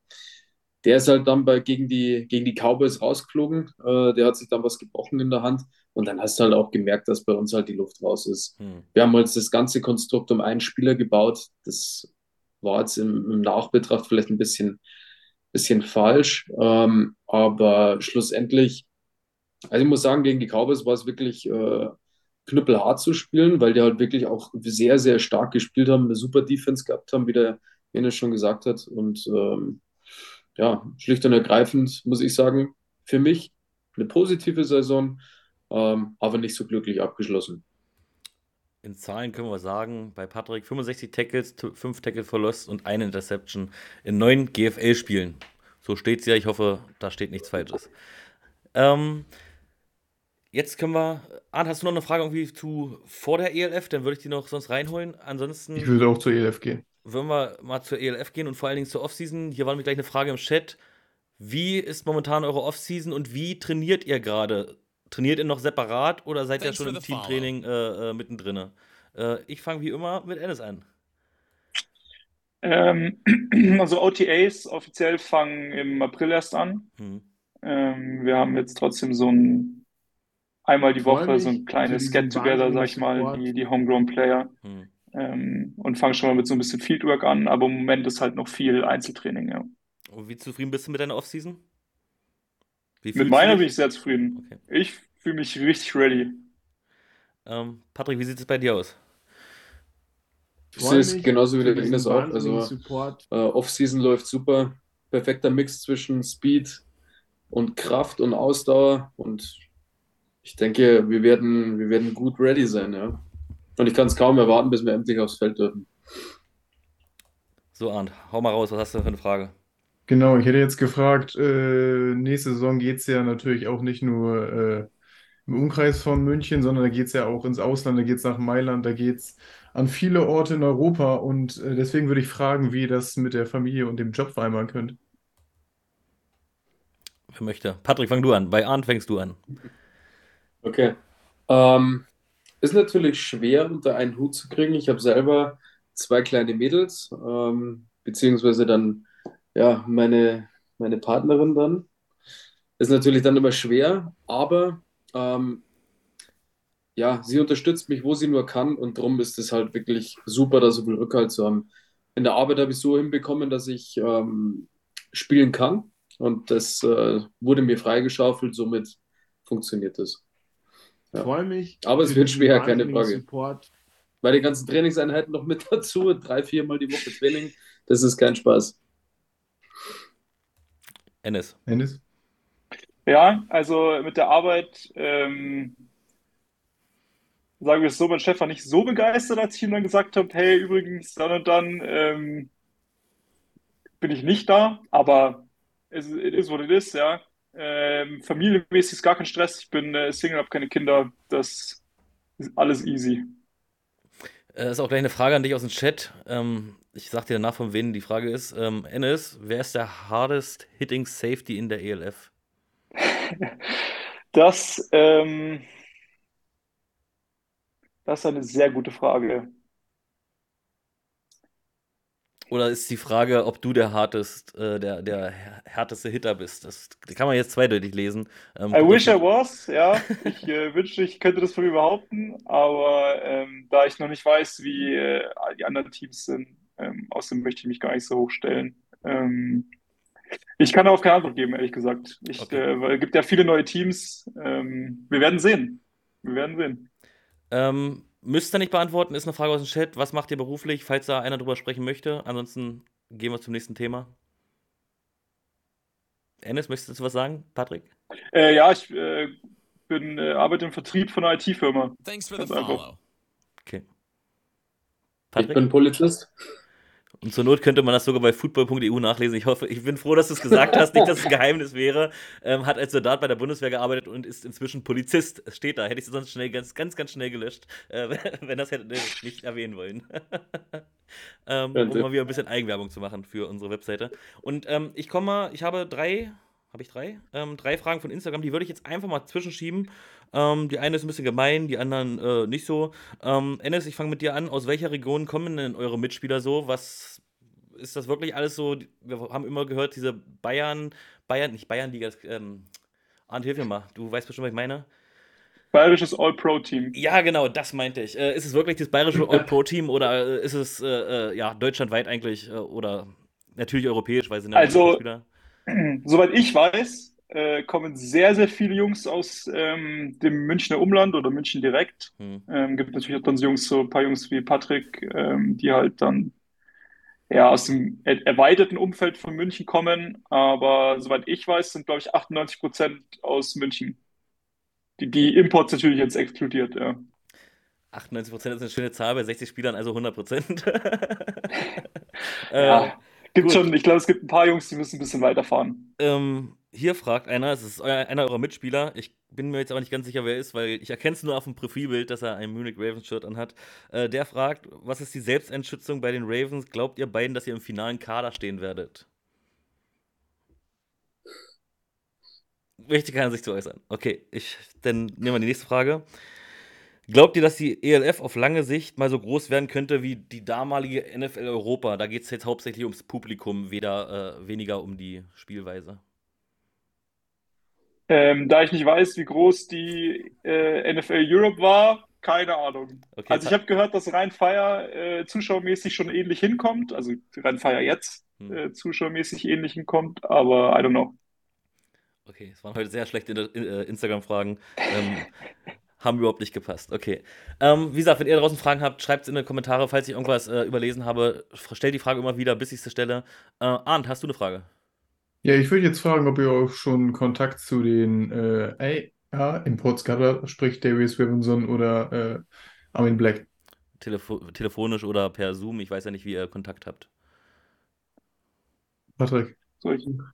Der ist halt dann bei, gegen, die, gegen die Cowboys rausgeflogen. Äh, der hat sich dann was gebrochen in der Hand. Und dann hast du halt auch gemerkt, dass bei uns halt die Luft raus ist. Hm. Wir haben jetzt das ganze Konstrukt um einen Spieler gebaut. Das war jetzt im, im Nachbetracht vielleicht ein bisschen, bisschen falsch. Ähm, aber schlussendlich, also ich muss sagen, gegen die Cowboys war es wirklich äh, knüppelhart zu spielen, weil die halt wirklich auch sehr, sehr stark gespielt haben, eine super Defense gehabt haben, wie der Jens schon gesagt hat. Und ähm, ja, schlicht und ergreifend muss ich sagen, für mich eine positive Saison, ähm, aber nicht so glücklich abgeschlossen. In Zahlen können wir sagen, bei Patrick 65 Tackles, 5 Tackle Verlust und eine Interception in neun GFL-Spielen. So steht es ja. Ich hoffe, da steht nichts Falsches. Ähm, Jetzt können wir. Arndt, hast du noch eine Frage irgendwie zu vor der ELF? Dann würde ich die noch sonst reinholen. Ansonsten. Ich würde auch zur ELF gehen. Würden wir mal zur ELF gehen und vor allen Dingen zur Offseason. Hier war mir gleich eine Frage im Chat. Wie ist momentan eure Offseason und wie trainiert ihr gerade? Trainiert ihr noch separat oder seid ihr schon im Teamtraining äh, äh, mittendrin? Äh, ich fange wie immer mit Ennis an. Ähm, [CLEARS THROAT] also OTAs offiziell fangen im April erst an. Hm. Ähm, wir haben jetzt trotzdem so ein einmal die Woche so ein kleines Get-Together, sag ich mal, die, die Homegrown-Player. Hm. Ähm, und fange schon mal mit so ein bisschen Fieldwork an, aber im Moment ist halt noch viel Einzeltraining, ja. Und wie zufrieden bist du mit deiner Offseason? Mit meiner bin ich sehr zufrieden. Okay. Ich fühle mich richtig ready. Ähm, Patrick, wie sieht es bei dir aus? Ich sehe es genauso wie der Ines auch. Also, äh, Off-Season läuft super. Perfekter Mix zwischen Speed und Kraft und Ausdauer. Und ich denke, wir werden, wir werden gut ready sein, ja. Und ich kann es kaum erwarten, bis wir endlich aufs Feld dürfen. So, Arndt, hau mal raus, was hast du für eine Frage? Genau, ich hätte jetzt gefragt, äh, nächste Saison geht es ja natürlich auch nicht nur äh, im Umkreis von München, sondern da geht es ja auch ins Ausland, da geht es nach Mailand, da geht es an viele Orte in Europa und äh, deswegen würde ich fragen, wie ihr das mit der Familie und dem Job vereinbaren könnt. Wer möchte? Patrick, fang du an. Bei Arndt fängst du an. Okay. Ähm, ist natürlich schwer unter einen Hut zu kriegen. Ich habe selber zwei kleine Mädels, ähm, beziehungsweise dann ja meine, meine Partnerin dann. Ist natürlich dann immer schwer, aber ähm, ja, sie unterstützt mich, wo sie nur kann und darum ist es halt wirklich super, da so viel Rückhalt zu haben. In der Arbeit habe ich so hinbekommen, dass ich ähm, spielen kann und das äh, wurde mir freigeschaufelt, somit funktioniert das. Ja. Freue mich. Aber es wird schwer, keine Frage. Support. Weil die ganzen Trainingseinheiten noch mit [LAUGHS] dazu, drei, viermal die Woche Training, das ist kein Spaß. Ennis. Ennis? Ja, also mit der Arbeit ähm, sagen wir es so, mein Chef war nicht so begeistert, als ich ihm dann gesagt habe, hey, übrigens, dann und dann ähm, bin ich nicht da, aber es ist, what it is, ja. Ähm, familienmäßig ist gar kein Stress, ich bin äh, Single, habe keine Kinder, das ist alles easy. Das äh, ist auch gleich eine Frage an dich aus dem Chat. Ähm, ich sag dir danach, von wem die Frage ist. Ähm, Ennis, wer ist der hardest hitting Safety in der ELF? [LAUGHS] das, ähm, das ist eine sehr gute Frage. Oder ist die Frage, ob du der hartest, äh, der, der härteste Hitter bist? Das kann man jetzt zweideutig lesen. Ähm, I wish I was, ja. [LAUGHS] Ich äh, wünschte, ich könnte das von mir behaupten, aber ähm, da ich noch nicht weiß, wie äh, die anderen Teams sind, ähm, außerdem möchte ich mich gar nicht so hochstellen. Ähm, ich kann darauf keine Antwort geben, ehrlich gesagt. Ich, okay. äh, weil es gibt ja viele neue Teams. Ähm, wir werden sehen. Wir werden sehen. Ähm, müsst ihr nicht beantworten, ist eine Frage aus dem Chat. Was macht ihr beruflich, falls da einer drüber sprechen möchte? Ansonsten gehen wir zum nächsten Thema. Ennis, möchtest du was sagen, Patrick? Äh, ja, ich äh, bin, äh, arbeite im Vertrieb von einer IT-Firma. Thanks for the follow. Okay. Patrick? Ich bin Polizist. Und zur Not könnte man das sogar bei football.eu nachlesen. Ich hoffe, ich bin froh, dass du es gesagt hast, nicht, dass es ein Geheimnis wäre. Ähm, hat als Soldat bei der Bundeswehr gearbeitet und ist inzwischen Polizist. Es steht da. Hätte ich es sonst schnell, ganz, ganz, ganz schnell gelöscht, äh, [LAUGHS] wenn das hätte nicht erwähnen wollen. [LAUGHS] ähm, um mal wieder ein bisschen Eigenwerbung zu machen für unsere Webseite. Und ähm, ich komme mal, ich habe drei, habe ich drei? Ähm, drei Fragen von Instagram, die würde ich jetzt einfach mal zwischenschieben. Ähm, die eine ist ein bisschen gemein, die anderen äh, nicht so. Ähm, Enes, ich fange mit dir an. Aus welcher Region kommen denn eure Mitspieler so? Was ist das wirklich alles so? Wir haben immer gehört, diese Bayern, Bayern, nicht Bayernliga, ähm, Arndt, hilf mir mal. Du weißt bestimmt, was ich meine. Bayerisches All-Pro-Team. Ja, genau, das meinte ich. Äh, ist es wirklich das bayerische All-Pro-Team oder äh, ist es äh, äh, ja, deutschlandweit eigentlich äh, oder natürlich europäisch, weil sie Also, soweit ich weiß, äh, kommen sehr, sehr viele Jungs aus ähm, dem Münchner Umland oder München direkt. Hm. Ähm, gibt natürlich auch dann so Jungs, so ein paar Jungs wie Patrick, ähm, die halt dann ja, aus dem er erweiterten Umfeld von München kommen. Aber soweit ich weiß, sind, glaube ich, 98 Prozent aus München. Die, die Imports natürlich jetzt exkludiert, ja. 98 Prozent ist eine schöne Zahl, bei 60 Spielern also 100 Prozent. [LAUGHS] [LAUGHS] ja, äh, gibt schon, ich glaube, es gibt ein paar Jungs, die müssen ein bisschen weiterfahren. Ähm, hier fragt einer, es ist euer, einer eurer Mitspieler, ich bin mir jetzt aber nicht ganz sicher, wer er ist, weil ich erkenne es nur auf dem Profilbild, dass er ein Munich Ravens Shirt anhat. Äh, der fragt, was ist die Selbstentschützung bei den Ravens? Glaubt ihr beiden, dass ihr im finalen Kader stehen werdet? Richtig keiner sich zu äußern. Okay, ich, dann nehmen wir die nächste Frage. Glaubt ihr, dass die ELF auf lange Sicht mal so groß werden könnte wie die damalige NFL Europa? Da geht es jetzt hauptsächlich ums Publikum, weder, äh, weniger um die Spielweise. Ähm, da ich nicht weiß, wie groß die äh, NFL Europe war, keine Ahnung. Okay, also ich habe gehört, dass Rheinfire äh, zuschauermäßig schon ähnlich hinkommt, also Rheinfire jetzt hm. äh, zuschauermäßig ähnlich hinkommt, aber I don't know. Okay, es waren heute sehr schlechte äh, Instagram-Fragen. Ähm, [LAUGHS] haben überhaupt nicht gepasst. Okay. Ähm, wie gesagt, wenn ihr draußen Fragen habt, schreibt es in die Kommentare. Falls ich irgendwas äh, überlesen habe, stellt die Frage immer wieder, bis ich sie stelle. Äh, Arndt, hast du eine Frage? Ja, ich würde jetzt fragen, ob ihr auch schon Kontakt zu den äh, IA-Imports gehabt habt, sprich Darius Robinson oder äh, Armin Black. Telefo telefonisch oder per Zoom, ich weiß ja nicht, wie ihr Kontakt habt. Patrick.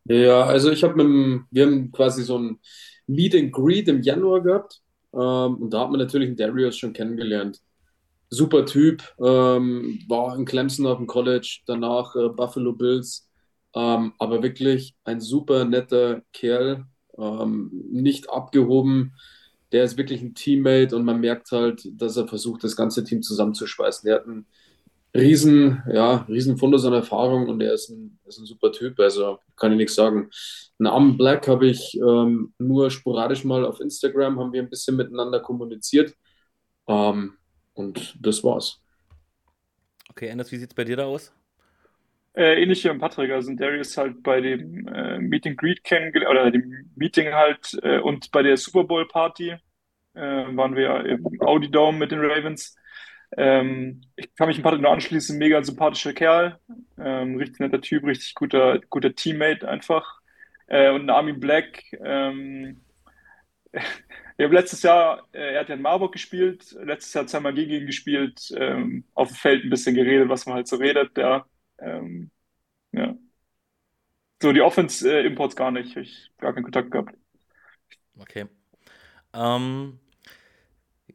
Ja, also ich habe mit dem, wir haben quasi so ein Meet and Greet im Januar gehabt. Ähm, und da hat man natürlich den Darius schon kennengelernt. Super Typ, ähm, war in Clemson auf dem College, danach äh, Buffalo Bills ähm, aber wirklich ein super netter Kerl, ähm, nicht abgehoben. Der ist wirklich ein Teammate und man merkt halt, dass er versucht, das ganze Team zusammenzuschweißen. Der hat einen riesen, ja, riesen Fundus an Erfahrung und er ist ein, ist ein super Typ. Also kann ich nichts sagen. Namen Black habe ich ähm, nur sporadisch mal auf Instagram, haben wir ein bisschen miteinander kommuniziert. Ähm, und das war's. Okay, Anders, wie sieht es bei dir da aus? Äh, ähnlich wie beim Patrick, also Darius halt bei dem äh, Meet and Greet kennengelernt, oder dem Meeting halt äh, und bei der Super Bowl Party äh, waren wir im Audi Dome mit den Ravens. Ähm, ich kann mich dem Patrick nur anschließen, mega sympathischer Kerl, ähm, richtig netter Typ, richtig guter, guter Teammate einfach. Äh, und Armin Black, ähm, [LAUGHS] ich habe letztes Jahr, äh, er hat ja in Marburg gespielt, letztes Jahr zweimal gegen ihn gespielt, ähm, auf dem Feld ein bisschen geredet, was man halt so redet, ja. Ähm, ja. So, die Offense-Imports äh, gar nicht, ich gar keinen Kontakt gehabt. Okay. Ähm,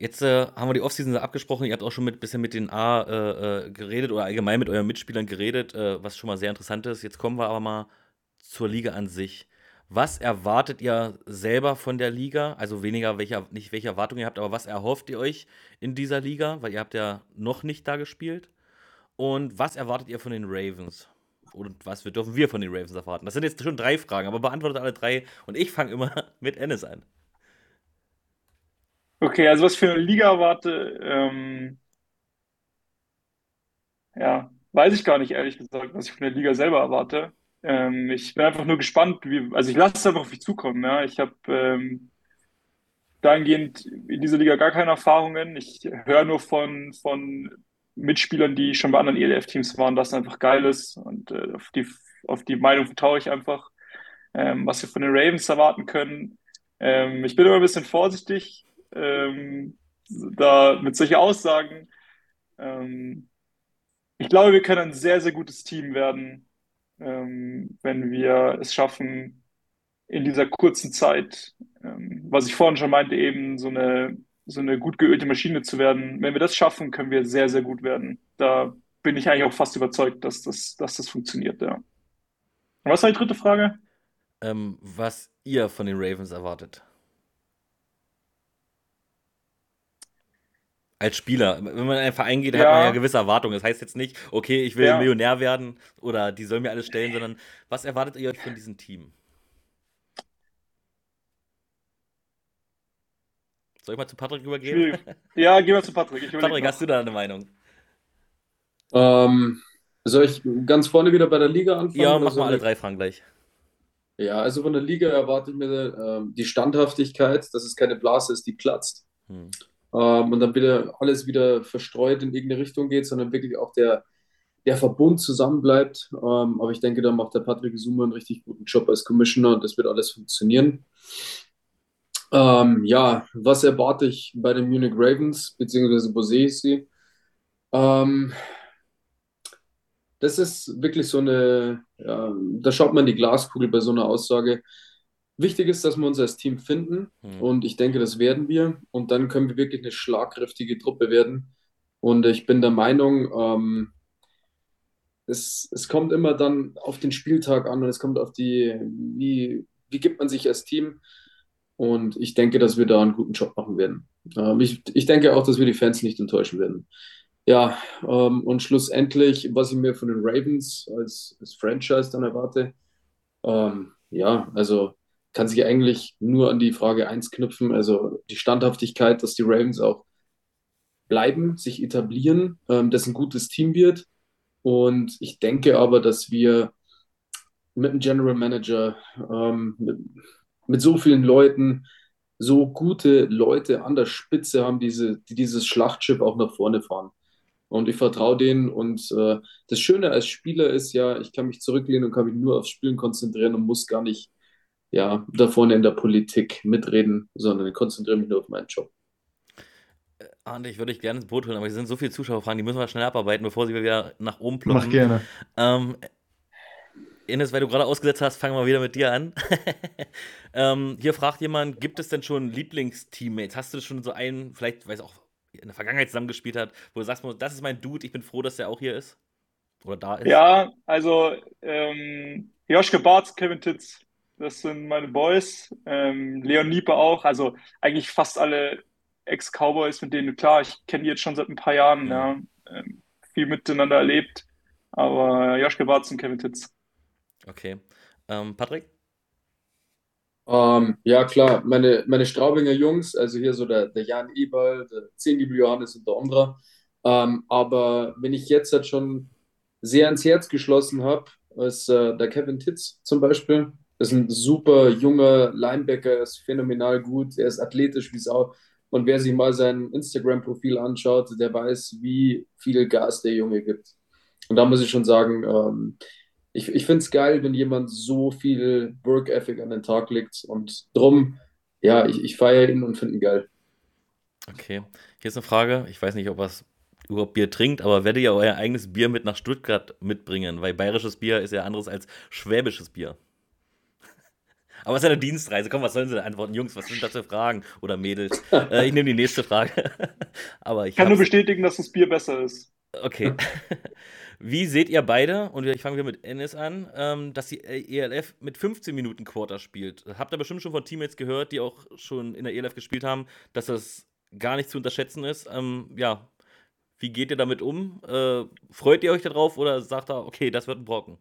jetzt äh, haben wir die Offseason abgesprochen, ihr habt auch schon ein bisschen mit den A äh, äh, geredet oder allgemein mit euren Mitspielern geredet, äh, was schon mal sehr interessant ist. Jetzt kommen wir aber mal zur Liga an sich. Was erwartet ihr selber von der Liga? Also weniger, welche, nicht welche Erwartungen ihr habt, aber was erhofft ihr euch in dieser Liga? Weil ihr habt ja noch nicht da gespielt. Und was erwartet ihr von den Ravens? Und was dürfen wir von den Ravens erwarten? Das sind jetzt schon drei Fragen, aber beantwortet alle drei. Und ich fange immer [LAUGHS] mit Ennis an. Okay, also was für eine Liga erwarte, ähm, ja, weiß ich gar nicht, ehrlich gesagt, was ich von der Liga selber erwarte. Ähm, ich bin einfach nur gespannt, wie, also ich lasse es einfach auf mich zukommen, ja. Ich habe ähm, dahingehend in dieser Liga gar keine Erfahrungen. Ich höre nur von, von Mitspielern, die schon bei anderen ELF-Teams waren, dass es einfach geil ist. Und äh, auf die, auf die Meinung vertraue ich einfach, ähm, was wir von den Ravens erwarten können. Ähm, ich bin immer ein bisschen vorsichtig ähm, da mit solchen Aussagen. Ähm, ich glaube, wir können ein sehr, sehr gutes Team werden ähm, wenn wir es schaffen, in dieser kurzen Zeit, ähm, was ich vorhin schon meinte, eben so eine, so eine gut geölte Maschine zu werden. Wenn wir das schaffen, können wir sehr, sehr gut werden. Da bin ich eigentlich auch fast überzeugt, dass das, dass das funktioniert, ja. Was war die dritte Frage? Ähm, was ihr von den Ravens erwartet. Als Spieler. Wenn man in einen Verein geht, ja. hat man ja gewisse Erwartungen. Das heißt jetzt nicht, okay, ich will ja. Millionär werden oder die sollen mir alles stellen, sondern was erwartet ihr euch von diesem Team? Soll ich mal zu Patrick übergehen? Ja, geh mal zu Patrick. Patrick, hast du da eine Meinung? Ähm, soll ich ganz vorne wieder bei der Liga anfangen? Ja, mach mal alle drei Fragen gleich. Ja, also von der Liga erwarte ich mir ähm, die Standhaftigkeit, dass es keine Blase ist, die platzt. Hm ähm, und dann wieder alles wieder verstreut in irgendeine Richtung geht, sondern wirklich auch der, der Verbund zusammenbleibt. Ähm, aber ich denke, da macht der Patrick Zuma einen richtig guten Job als Commissioner und das wird alles funktionieren. Ähm, ja, was erwarte ich bei den Munich Ravens, beziehungsweise wo sehe ich sie? Ähm, das ist wirklich so eine, ja, da schaut man die Glaskugel bei so einer Aussage. Wichtig ist, dass wir uns als Team finden mhm. und ich denke, das werden wir und dann können wir wirklich eine schlagkräftige Truppe werden. Und ich bin der Meinung, ähm, es, es kommt immer dann auf den Spieltag an und es kommt auf die, wie, wie gibt man sich als Team. Und ich denke, dass wir da einen guten Job machen werden. Ähm, ich, ich denke auch, dass wir die Fans nicht enttäuschen werden. Ja, ähm, und schlussendlich, was ich mir von den Ravens als, als Franchise dann erwarte, ähm, ja, also kann sich eigentlich nur an die Frage 1 knüpfen, also die Standhaftigkeit, dass die Ravens auch bleiben, sich etablieren, ähm, dass ein gutes Team wird. Und ich denke aber, dass wir mit dem General Manager, ähm, mit, mit, so vielen Leuten, so gute Leute an der Spitze haben, diese, die dieses Schlachtschiff auch nach vorne fahren. Und ich vertraue denen. Und äh, das Schöne als Spieler ist ja, ich kann mich zurücklehnen und kann mich nur aufs Spielen konzentrieren und muss gar nicht ja, da vorne in der Politik mitreden, sondern ich konzentriere mich nur auf meinen Job. Äh, Arndt, ich würde dich gerne ins Boot holen, aber es sind so viele Zuschauerfragen, die müssen wir schnell abarbeiten, bevor sie wieder nach oben plumpsen. Mach gerne. Ähm, Ines, weil du gerade ausgesetzt hast, fangen wir wieder mit dir an. [LAUGHS] ähm, hier fragt jemand, gibt es denn schon Lieblingsteammates? Hast du schon so einen, vielleicht, weiß auch, in der Vergangenheit zusammengespielt hat, wo du sagst, das ist mein Dude, ich bin froh, dass der auch hier ist? Oder da ist? Ja, also ähm, Joschke Barth, Kevin Titz, das sind meine Boys. Ähm, Leon Niepe auch. Also eigentlich fast alle Ex-Cowboys, mit denen, klar, ich kenne die jetzt schon seit ein paar Jahren, ja. Ähm, viel miteinander erlebt. Aber Joschke Bartz und Kevin Titz. Okay. Ähm, Patrick? Ähm, ja, klar, meine, meine Straubinger Jungs, also hier so der, der Jan Eberl, der Zingibel Johannes und der Ondra. Ähm, aber wenn ich jetzt halt schon sehr ans Herz geschlossen habe, ist äh, der Kevin Titz zum Beispiel. Ist ein super junger Linebacker, ist phänomenal gut, er ist athletisch wie Sau. Und wer sich mal sein Instagram-Profil anschaut, der weiß, wie viel Gas der Junge gibt. Und da muss ich schon sagen, ähm, ich, ich finde es geil, wenn jemand so viel Work Ethic an den Tag legt. Und drum, ja, ich, ich feiere ihn und finde ihn geil. Okay, hier ist eine Frage. Ich weiß nicht, ob was überhaupt Bier trinkt, aber werdet ihr euer eigenes Bier mit nach Stuttgart mitbringen? Weil bayerisches Bier ist ja anderes als schwäbisches Bier. Aber es ist ja eine Dienstreise. Komm, was sollen sie denn antworten? Jungs, was sind das für Fragen? Oder Mädels? Äh, ich nehme die nächste Frage. [LAUGHS] aber ich kann nur bestätigen, dass das Bier besser ist. Okay. [LAUGHS] Wie seht ihr beide, und ich fange wieder mit Ennis an, ähm, dass die ELF mit 15 Minuten Quarter spielt? Habt ihr bestimmt schon von Teammates gehört, die auch schon in der ELF gespielt haben, dass das gar nicht zu unterschätzen ist. Ähm, ja, wie geht ihr damit um? Äh, freut ihr euch darauf oder sagt ihr, okay, das wird ein Brocken?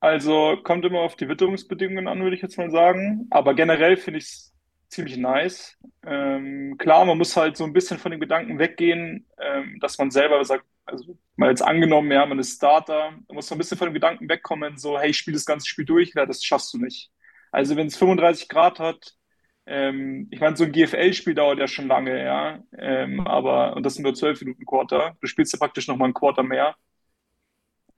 Also kommt immer auf die Witterungsbedingungen an, würde ich jetzt mal sagen. Aber generell finde ich es ziemlich nice. Ähm, klar, man muss halt so ein bisschen von dem Gedanken weggehen, ähm, dass man selber sagt, also mal jetzt angenommen, ja, man ist Starter, da muss man ein bisschen von dem Gedanken wegkommen, so, hey, ich spiele das ganze Spiel durch, ja, das schaffst du nicht. Also wenn es 35 Grad hat, ähm, ich meine, so ein GFL-Spiel dauert ja schon lange, ja, ähm, aber, und das sind nur 12 Minuten Quarter, du spielst ja praktisch nochmal ein Quarter mehr.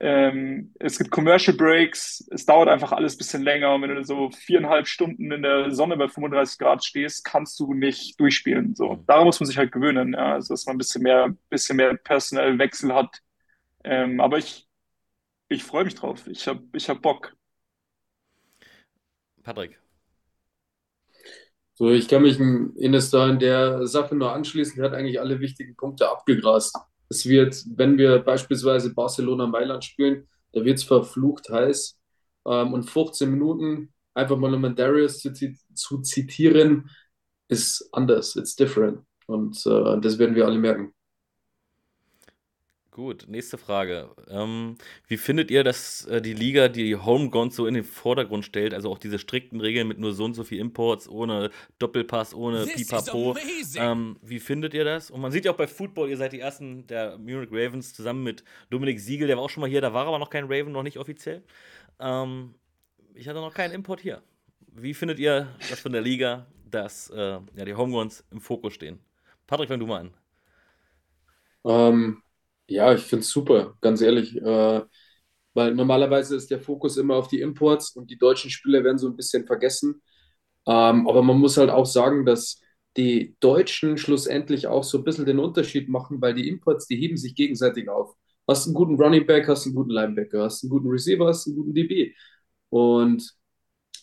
Ähm, es gibt Commercial Breaks, es dauert einfach alles ein bisschen länger. Und wenn du so viereinhalb Stunden in der Sonne bei 35 Grad stehst, kannst du nicht durchspielen. So, daran muss man sich halt gewöhnen, ja. Also, dass man ein bisschen mehr, bisschen mehr personell Wechsel hat. Ähm, aber ich, ich freue mich drauf. Ich habe ich hab Bock. Patrick. So, ich kann mich in Ines da in der Sache nur anschließen. Er hat eigentlich alle wichtigen Punkte abgegrast. Es wird, wenn wir beispielsweise Barcelona-Mailand spielen, da wird es verflucht heiß. Ähm, und 15 Minuten, einfach mal um Darius zu, zu zitieren, ist anders, it's different. Und äh, das werden wir alle merken. Gut, nächste Frage. Ähm, wie findet ihr, dass äh, die Liga die Homegrown so in den Vordergrund stellt? Also auch diese strikten Regeln mit nur so und so viel Imports, ohne Doppelpass, ohne This is Pipapo. Ähm, wie findet ihr das? Und man sieht ja auch bei Football, ihr seid die ersten der Munich Ravens zusammen mit Dominik Siegel, der war auch schon mal hier, da war aber noch kein Raven, noch nicht offiziell. Ähm, ich hatte noch keinen Import hier. Wie findet ihr das von der Liga, dass äh, ja, die Homegrowns im Fokus stehen? Patrick, fang du mal an. Ähm, ja, ich finde es super, ganz ehrlich. Äh, weil normalerweise ist der Fokus immer auf die Imports und die deutschen Spieler werden so ein bisschen vergessen. Ähm, aber man muss halt auch sagen, dass die Deutschen schlussendlich auch so ein bisschen den Unterschied machen, weil die Imports, die heben sich gegenseitig auf. Hast einen guten Running Back, hast einen guten Linebacker, hast einen guten Receiver, hast einen guten DB. Und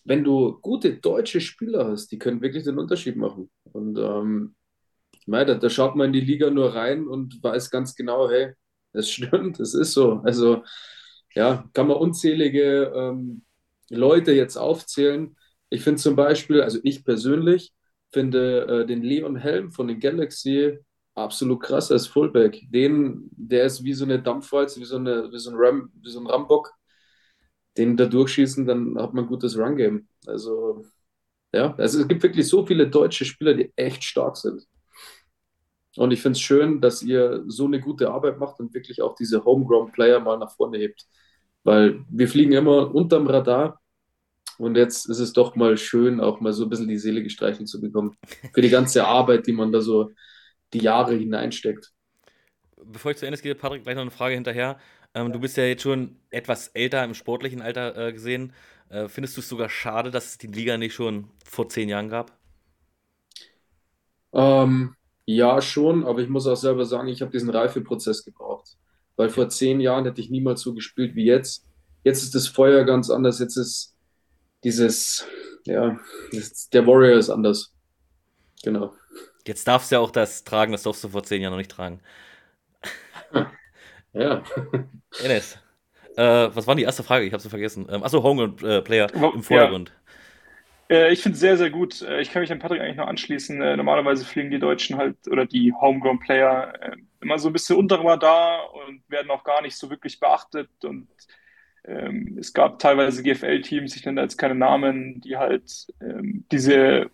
wenn du gute deutsche Spieler hast, die können wirklich den Unterschied machen. Und ähm, ich meine, da, da schaut man in die Liga nur rein und weiß ganz genau, hey, das [LAUGHS] stimmt, das ist so. Also ja, kann man unzählige ähm, Leute jetzt aufzählen. Ich finde zum Beispiel, also ich persönlich finde äh, den Leon Helm von den Galaxy absolut krass als Fullback. Den, der ist wie so eine Dampfwalze, wie so eine, wie so ein Ram, wie so ein Rambock. Den da durchschießen, dann hat man ein gutes Run-Game. Also ja, also es gibt wirklich so viele deutsche Spieler, die echt stark sind. Und ich finde es schön, dass ihr so eine gute Arbeit macht und wirklich auch diese Homegrown-Player mal nach vorne hebt. Weil wir fliegen immer unterm Radar und jetzt ist es doch mal schön, auch mal so ein bisschen die Seele gestreichelt zu bekommen. Für die ganze Arbeit, die man da so die Jahre hineinsteckt. Bevor ich zu Ende gehe, Patrick, gleich noch eine Frage hinterher. Ähm, du bist ja jetzt schon etwas älter im sportlichen Alter äh, gesehen. Äh, findest du es sogar schade, dass es die Liga nicht schon vor zehn Jahren gab? Ähm, ja, schon, aber ich muss auch selber sagen, ich habe diesen Reifeprozess gebraucht. Weil vor zehn Jahren hätte ich niemals so gespielt wie jetzt. Jetzt ist das Feuer ganz anders. Jetzt ist dieses, ja, das, der Warrior ist anders. Genau. Jetzt darfst du ja auch das tragen, das darfst du vor zehn Jahren noch nicht tragen. [LAUGHS] Ja. Enes, äh, was war die erste Frage? Ich habe sie vergessen. Ähm, achso, Homegrown-Player Wo- im Vordergrund. Äh, ich finde es sehr, sehr gut. Äh, ich kann mich an Patrick eigentlich noch anschließen. Äh, normalerweise fliegen die Deutschen halt oder die Homegrown-Player äh, immer so ein bisschen unter Radar und werden auch gar nicht so wirklich beachtet. Und ähm, es gab teilweise GFL-Teams, ich nenne jetzt keine Namen, die halt ähm, diese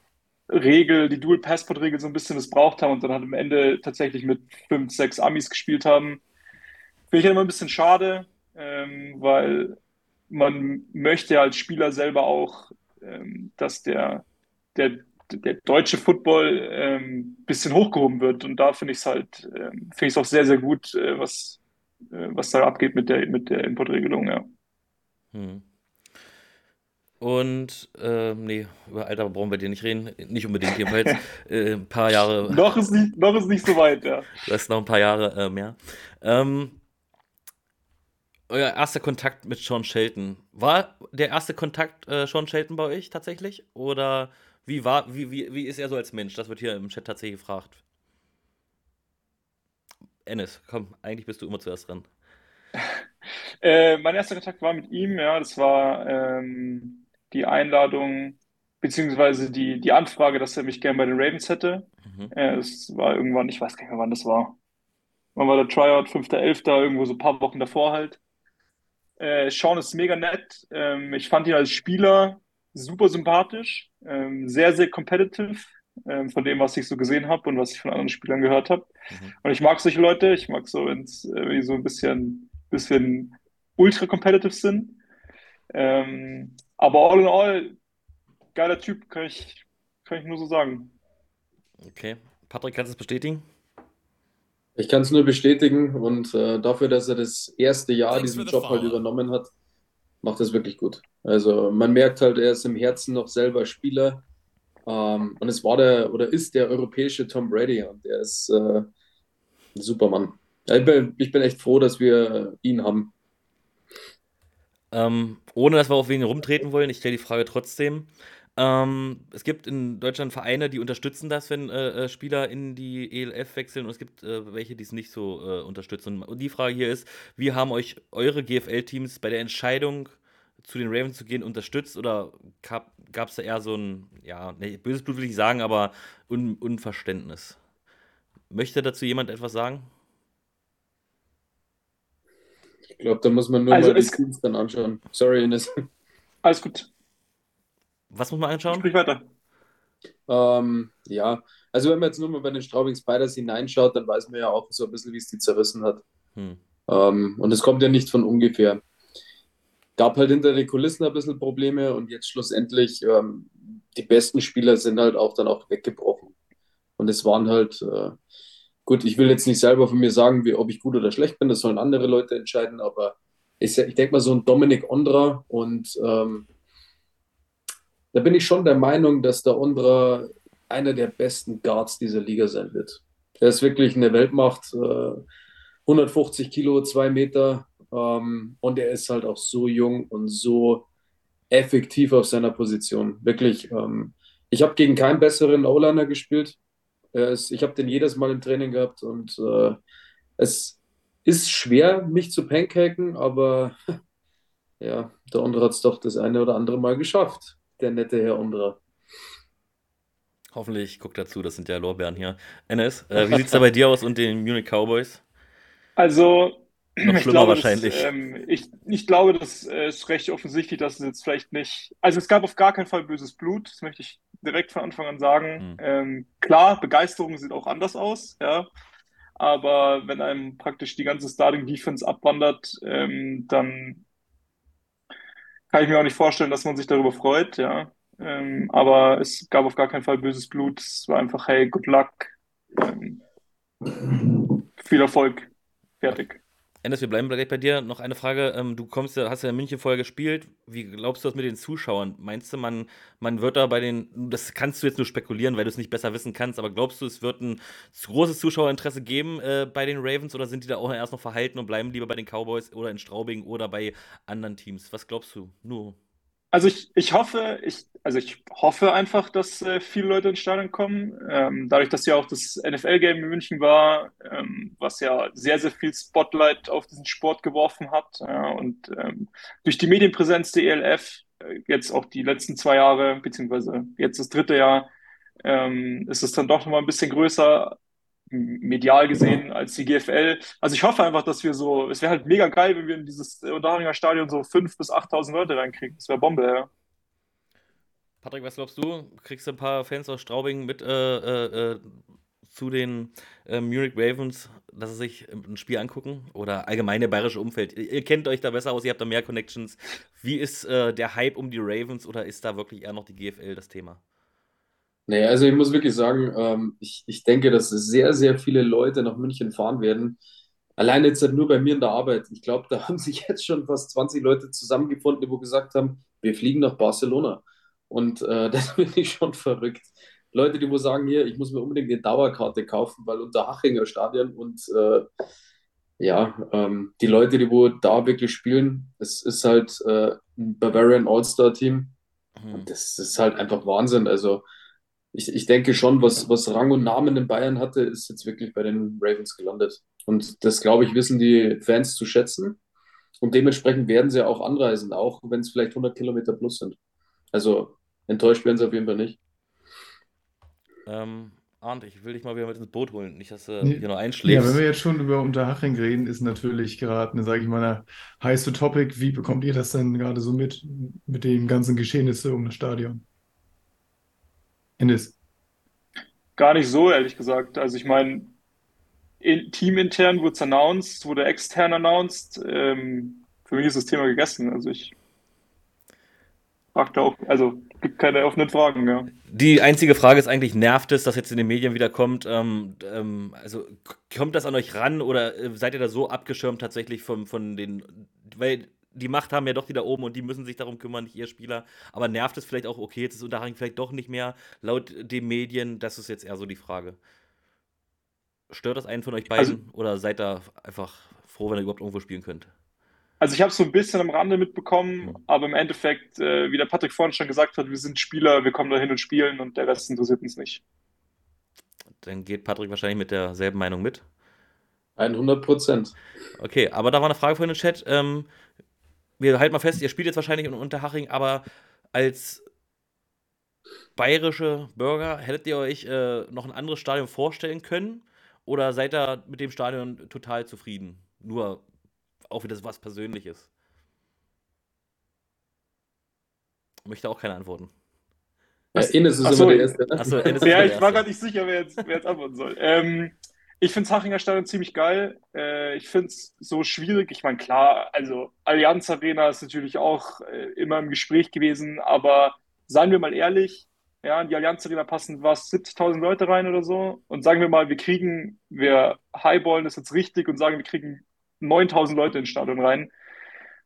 Regel, die Dual-Passport-Regel so ein bisschen missbraucht haben und dann halt am Ende tatsächlich mit fünf, sechs Amis gespielt haben. Finde ich halt immer ein bisschen schade, ähm, weil man möchte als Spieler selber auch, dass der, der, der deutsche Football ähm, bisschen hochgehoben wird. Und da finde ich es halt, ähm, finde ich es auch sehr, sehr gut, äh, was, äh, was da abgeht mit der, mit der Importregelung, ja. Hm. Und, äh, nee, über Alter brauchen wir dir nicht reden. Nicht unbedingt jedenfalls. [LAUGHS] äh, ein paar Jahre. noch, ist nicht, noch ist nicht so weit, ja. Du hast noch ein paar Jahre äh, mehr. Ähm, euer erster Kontakt mit Sean Shelton. War der erste Kontakt äh, Sean Shelton bei euch tatsächlich? Oder wie, war, wie, wie, wie ist er so als Mensch? Das wird hier im Chat tatsächlich gefragt. Ennis, komm, eigentlich bist du immer zuerst dran. [LAUGHS] äh, mein erster Kontakt war mit ihm, ja, das war ähm, die Einladung, beziehungsweise die, die Anfrage, dass er mich gerne bei den Ravens hätte. Mhm. Äh, es war irgendwann, ich weiß gar nicht mehr, wann das war. Wann war der Tryout? 5.11., irgendwo so ein paar Wochen davor halt. Äh, Sean ist mega nett. Ähm, ich fand ihn als Spieler super sympathisch, ähm, sehr, sehr competitive ähm, von dem, was ich so gesehen habe und was ich von anderen Spielern gehört habe. Mhm. Und ich mag solche Leute. Ich mag so, wenn es äh, so ein bisschen, bisschen ultra competitive sind. Ähm, aber all in all, geiler Typ, kann ich, kann ich nur so sagen. Okay. Patrick, kannst du es bestätigen? Ich kann es nur bestätigen und äh, dafür, dass er das erste Jahr diesen Job halt übernommen hat, macht es wirklich gut. Also man merkt halt, er ist im Herzen noch selber Spieler ähm, und es war der oder ist der europäische Tom Brady und der ist äh, ein Supermann. Ich bin, ich bin echt froh, dass wir ihn haben. Ähm, ohne dass wir auf wen rumtreten wollen, ich stelle die Frage trotzdem. Ähm, es gibt in Deutschland Vereine, die unterstützen das, wenn äh, äh Spieler in die ELF wechseln und es gibt äh, welche, die es nicht so äh, unterstützen. Und die Frage hier ist, wie haben euch eure GFL-Teams bei der Entscheidung zu den Ravens zu gehen unterstützt oder gab es da eher so ein, ja, ne, böses Blut will ich sagen, aber Un Unverständnis? Möchte dazu jemand etwas sagen? Ich glaube, da muss man nur also mal die Teams dann anschauen. Sorry, Ines. Alles gut. Was muss man anschauen? Sprich weiter. Ähm, ja, also wenn man jetzt nur mal bei den Straubing Spiders hineinschaut, dann weiß man ja auch so ein bisschen, wie es die zerrissen hat. Hm. Ähm, und es kommt ja nicht von ungefähr. Gab halt hinter den Kulissen ein bisschen Probleme und jetzt schlussendlich ähm, die besten Spieler sind halt auch dann auch weggebrochen. Und es waren halt, äh, gut, ich will jetzt nicht selber von mir sagen, wie, ob ich gut oder schlecht bin, das sollen andere Leute entscheiden, aber ich, ich denke mal so ein Dominik Ondra und ähm, da bin ich schon der Meinung, dass der Ondra einer der besten Guards dieser Liga sein wird. Er ist wirklich eine Weltmacht, äh, 150 Kilo, zwei Meter ähm, und er ist halt auch so jung und so effektiv auf seiner Position. Wirklich, ähm, ich habe gegen keinen besseren O-Liner gespielt. Ist, ich habe den jedes Mal im Training gehabt und äh, es ist schwer, mich zu pancaken, aber [LAUGHS] ja, der andere hat es doch das eine oder andere Mal geschafft der nette Herr Ondra. Hoffentlich guckt dazu, das sind ja Lorbeeren hier. Enes, äh, wie sieht es da bei dir aus und den Munich Cowboys? Also, noch schlimmer glaube, wahrscheinlich. Das, ähm, ich, ich glaube, das äh, ist recht offensichtlich, dass es jetzt vielleicht nicht. Also, es gab auf gar keinen Fall böses Blut, das möchte ich direkt von Anfang an sagen. Hm. Ähm, klar, Begeisterung sieht auch anders aus, ja. Aber wenn einem praktisch die ganze Starting Defense abwandert, ähm, dann kann ich mir auch nicht vorstellen, dass man sich darüber freut, ja. Ähm, aber es gab auf gar keinen Fall böses Blut. Es war einfach, hey, good luck. Ähm, viel Erfolg. Fertig. Endes, wir bleiben gleich bei dir. Noch eine Frage. Ähm, du kommst hast ja in München vorher gespielt. Wie glaubst du das mit den Zuschauern? Meinst du, man, man wird da bei den, das kannst du jetzt nur spekulieren, weil du es nicht besser wissen kannst, aber glaubst du, es wird ein großes Zuschauerinteresse geben äh, bei den Ravens oder sind die da auch erst noch verhalten und bleiben lieber bei den Cowboys oder in Straubing oder bei anderen Teams? Was glaubst du? Nur. Also ich, ich hoffe, ich, also ich hoffe einfach, dass äh, viele Leute ins Stadion kommen. Ähm, dadurch, dass ja auch das NFL-Game in München war, ähm, was ja sehr, sehr viel Spotlight auf diesen Sport geworfen hat. Ja, und ähm, durch die Medienpräsenz der ELF, äh, jetzt auch die letzten zwei Jahre, beziehungsweise jetzt das dritte Jahr, ähm, ist es dann doch nochmal ein bisschen größer medial gesehen als die GFL. Also ich hoffe einfach, dass wir so, es wäre halt mega geil, wenn wir in dieses Unterharinger Stadion so 5.000 bis 8.000 Leute reinkriegen. Das wäre Bombe, ja. Patrick, was glaubst du? Kriegst du ein paar Fans aus Straubing mit äh, äh, äh zu den äh, Munich Ravens, dass sie sich ein Spiel angucken? Oder allgemeine bayerische Umfeld? Ihr, ihr, kennt euch da besser aus, ihr habt da mehr Connections. Wie ist äh, der Hype um die Ravens oder ist da wirklich eher noch die GFL das Thema? Nee, also ich muss wirklich sagen, ähm, ich, ich denke, dass sehr, sehr viele Leute nach München fahren werden. Allein jetzt halt nur bei mir in der Arbeit. Ich glaube, da [LAUGHS] haben sich jetzt schon fast 20 Leute zusammengefunden, die gesagt haben, wir fliegen nach Barcelona. Und äh, [LAUGHS] das finde ich schon verrückt. Leute, die wo sagen, hier, ich muss mir unbedingt eine Dauerkarte kaufen, weil unter Hachinger Stadion und äh, ja, ähm, die Leute, die wo da wirklich spielen, es ist halt äh, ein Bavarian All-Star-Team. Mhm. Und das ist halt einfach Wahnsinn. Also ich, ich denke schon, was, was Rang und Namen in Bayern hatte, ist jetzt wirklich bei den Ravens gelandet. Und das, glaube ich, wissen die Fans zu schätzen. Und dementsprechend werden sie auch anreisen, auch wenn es vielleicht 100 Kilometer plus sind. Also enttäuscht werden sie auf jeden Fall nicht. Ähm, Arndt, ich will dich mal wieder mit ins Boot holen, nicht, dass du nee. hier noch einschläfst. Ja, wenn wir jetzt schon über Unterhaching reden, ist natürlich gerade, sage ich mal, eine heiße Topic. Wie bekommt ihr das denn gerade so mit, mit den ganzen Geschehnissen um das Stadion? Ennis. Gar nicht so, ehrlich gesagt. Also ich meine, in, teamintern wurde es announced, wurde extern announced. Ähm, für mich ist das Thema gegessen. Also ich fragte auch, also gibt keine offenen Fragen, ja. Die einzige Frage ist eigentlich, nervt es, dass jetzt in den Medien wieder kommt? Ähm, ähm, also kommt das an euch ran oder äh, seid ihr da so abgeschirmt tatsächlich von, von den, weil die Macht haben ja doch die da oben und die müssen sich darum kümmern, nicht ihr Spieler. Aber nervt es vielleicht auch, okay, jetzt ist Unterhaching vielleicht doch nicht mehr laut den Medien? Das ist jetzt eher so die Frage. Stört das einen von euch beiden also, oder seid ihr einfach froh, wenn ihr überhaupt irgendwo spielen könnt? Also ich habe es so ein bisschen am Rande mitbekommen, mhm. aber im Endeffekt, äh, wie der Patrick vorhin schon gesagt hat, wir sind Spieler, wir kommen da hin und spielen und der Rest interessiert uns nicht. Dann geht Patrick wahrscheinlich mit derselben Meinung mit. 100 Prozent. Okay, aber da war eine Frage von den Chat. Ähm, wir halten mal fest, ihr spielt jetzt wahrscheinlich in Unterhaching, aber als bayerische Bürger hättet ihr euch äh, noch ein anderes Stadion vorstellen können? Oder seid ihr mit dem Stadion total zufrieden? Nur auch wieder was Persönliches. Möchte auch keine antworten. Ja, Ines ist Achso, immer der Erste. Ne? Achso, ja, ich war gar nicht sicher, wer jetzt, wer jetzt antworten soll. Ähm, ich finde Hachinger Stadion ziemlich geil. Äh, ich finde es so schwierig. Ich meine, klar, also Allianz Arena ist natürlich auch äh, immer im Gespräch gewesen, aber seien wir mal ehrlich, ja, in die Allianz Arena passen was 70.000 Leute rein oder so. Und sagen wir mal, wir kriegen, wir highballen das jetzt richtig und sagen, wir kriegen 9.000 Leute ins Stadion rein.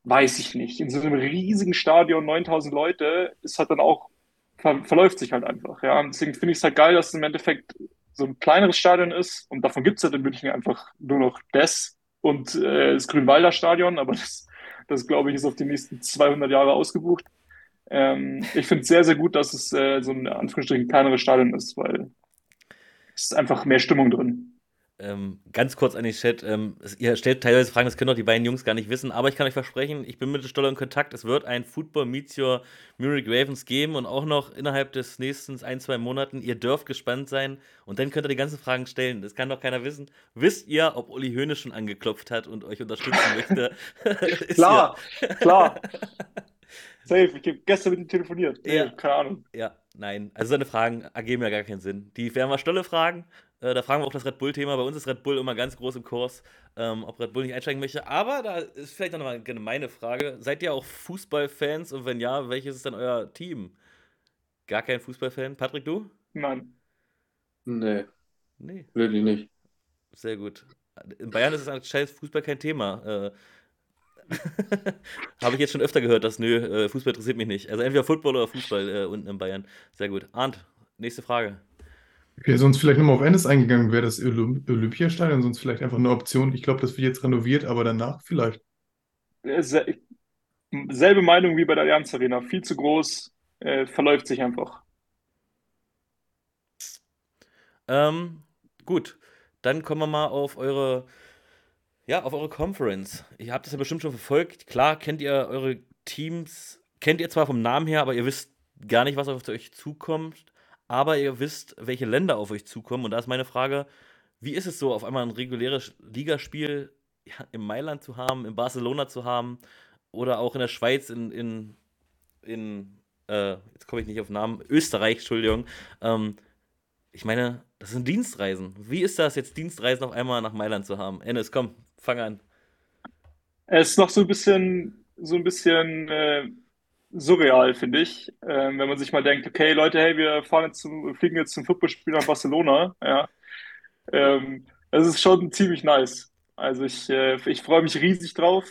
Weiß ich nicht. In so einem riesigen Stadion 9.000 Leute ist halt dann auch, ver verläuft sich halt einfach. Ja, deswegen finde ich es halt geil, dass es im Endeffekt so ein kleineres Stadion ist und davon gibt es halt in München einfach nur noch das und äh, das Grünwalder Stadion, aber das, das glaube ich, ist auf die nächsten 200 Jahre ausgebucht. Ähm, ich finde es sehr, sehr gut, dass es äh, so ein Anführungsstrichen kleineres Stadion ist, weil es ist einfach mehr Stimmung drin. Ähm, ganz kurz an den Chat. Ähm, ihr stellt teilweise Fragen, das können doch die beiden Jungs gar nicht wissen, aber ich kann euch versprechen, ich bin mit Stoller in Kontakt. Es wird ein Football Meets Your Munich Ravens geben und auch noch innerhalb des nächsten ein, zwei Monaten. Ihr dürft gespannt sein und dann könnt ihr die ganzen Fragen stellen. Das kann doch keiner wissen. Wisst ihr, ob Uli Hoeneß schon angeklopft hat und euch unterstützen möchte? [LAUGHS] klar, klar. [LAUGHS] Safe, ich habe gestern mit ihm telefoniert. Ja. Keine Ahnung. Ja, nein. Also seine Fragen ergeben ja gar keinen Sinn. Die werden wir Stolle fragen. Äh, da fragen wir auch das Red Bull-Thema. Bei uns ist Red Bull immer ganz groß im Kurs, ähm, ob Red Bull nicht einsteigen möchte. Aber da ist vielleicht noch mal meine Frage. Seid ihr auch Fußballfans? Und wenn ja, welches ist dann euer Team? Gar kein Fußballfan? Patrick, du? Nein. Nee. Nee. Wirklich nicht. Sehr gut. In Bayern ist es anscheinend Fußball kein Thema. Äh, [LAUGHS] Habe ich jetzt schon öfter gehört, dass nö, äh, Fußball interessiert mich nicht. Also entweder Football oder Fußball äh, unten in Bayern. Sehr gut. Arndt, nächste Frage. Okay, sonst vielleicht nochmal auf Endes eingegangen, wäre das Olymp Olympiastadion sonst vielleicht einfach eine Option. Ich glaube, das wird jetzt renoviert, aber danach vielleicht. Selbe Meinung wie bei der Allianz Arena. Viel zu groß, äh, verläuft sich einfach. Ähm, gut, dann kommen wir mal auf eure, ja, auf eure Conference. Ihr habt das ja bestimmt schon verfolgt. Klar kennt ihr eure Teams, kennt ihr zwar vom Namen her, aber ihr wisst gar nicht, was auf euch zukommt aber ihr wisst, welche Länder auf euch zukommen. Und da ist meine Frage, wie ist es so, auf einmal ein reguläres Ligaspiel ja, in Mailand zu haben, in Barcelona zu haben oder auch in der Schweiz, in, in, in äh, jetzt komme ich nicht auf Namen, Österreich, Entschuldigung. Ähm, ich meine, das sind Dienstreisen. Wie ist das jetzt, Dienstreisen auf einmal nach Mailand zu haben? Ennis, komm, fang an. Es ist noch so ein bisschen, so ein bisschen äh, surreal, finde ich. Ähm, wenn man sich mal denkt, okay, Leute, hey, wir fahren jetzt zum, fliegen jetzt zum Footballspiel nach Barcelona. Ja. Ähm, das ist schon ziemlich nice. Also ich, äh, ich freue mich riesig drauf.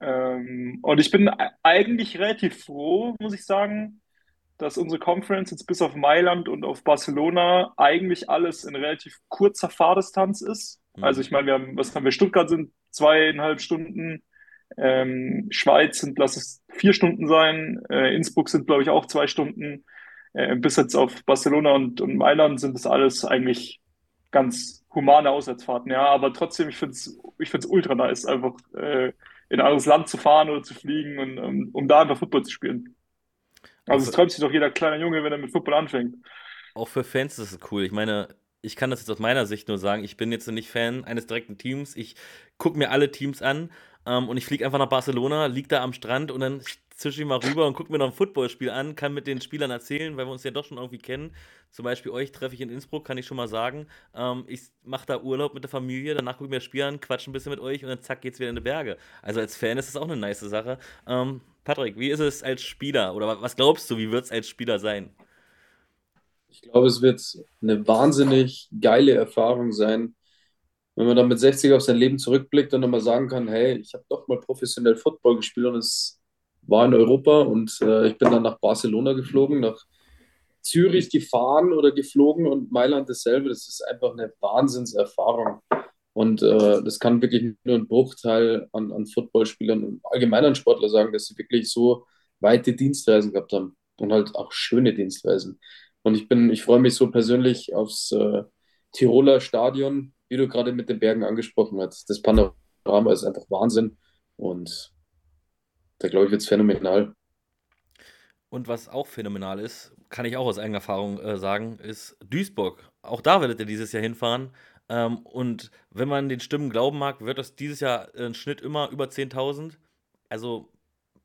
Ähm, und ich bin eigentlich relativ froh, muss ich sagen, dass unsere Conference jetzt bis auf Mailand und auf Barcelona eigentlich alles in relativ kurzer Fahrdistanz ist. Mhm. Also ich meine, wir haben, was haben wir? Stuttgart sind zweieinhalb Stunden, ähm, Schweiz sind, lass es vier Stunden sein, äh, Innsbruck sind, glaube ich, auch zwei Stunden. Äh, bis jetzt auf Barcelona und, und Mailand sind das alles eigentlich ganz humane Auswärtsfahrten, ja. Aber trotzdem, ich finde es ich find's ultra nice, einfach äh, in ein anderes Land zu fahren oder zu fliegen und um, um da einfach Football zu spielen. Also es träumt sich doch jeder kleine Junge, wenn er mit Football anfängt. Auch für Fans ist es cool. Ich meine, ich kann das jetzt aus meiner Sicht nur sagen, ich bin jetzt nicht Fan eines direkten Teams. Ich gucke mir alle Teams an ähm, und ich fliege einfach nach Barcelona, liege da am Strand und dann zische ich mal rüber und gucke mir noch ein Footballspiel an, kann mit den Spielern erzählen, weil wir uns ja doch schon irgendwie kennen. Zum Beispiel euch treffe ich in Innsbruck, kann ich schon mal sagen. Ähm, ich mache da Urlaub mit der Familie, danach gucke ich mir das Spiel an, quatsche ein bisschen mit euch und dann zack geht's wieder in die Berge. Also als Fan ist das auch eine nice Sache. Ähm, Patrick, wie ist es als Spieler oder was glaubst du, wie wird es als Spieler sein? Ich glaube, es wird eine wahnsinnig geile Erfahrung sein, wenn man dann mit 60 auf sein Leben zurückblickt und nochmal sagen kann, hey, ich habe doch mal professionell Football gespielt und es war in Europa und äh, ich bin dann nach Barcelona geflogen, nach Zürich gefahren oder geflogen und Mailand dasselbe. Das ist einfach eine Wahnsinnserfahrung. Und äh, das kann wirklich nur ein Bruchteil an, an Footballspielern und allgemeinen Sportler sagen, dass sie wirklich so weite Dienstreisen gehabt haben und halt auch schöne Dienstreisen. Und ich bin, ich freue mich so persönlich aufs äh, Tiroler Stadion, wie du gerade mit den Bergen angesprochen hast. Das Panorama ist einfach Wahnsinn und da glaube ich, wird es phänomenal. Und was auch phänomenal ist, kann ich auch aus eigener Erfahrung äh, sagen, ist Duisburg. Auch da werdet ihr dieses Jahr hinfahren. Ähm, und wenn man den Stimmen glauben mag, wird das dieses Jahr im Schnitt immer über 10.000. Also,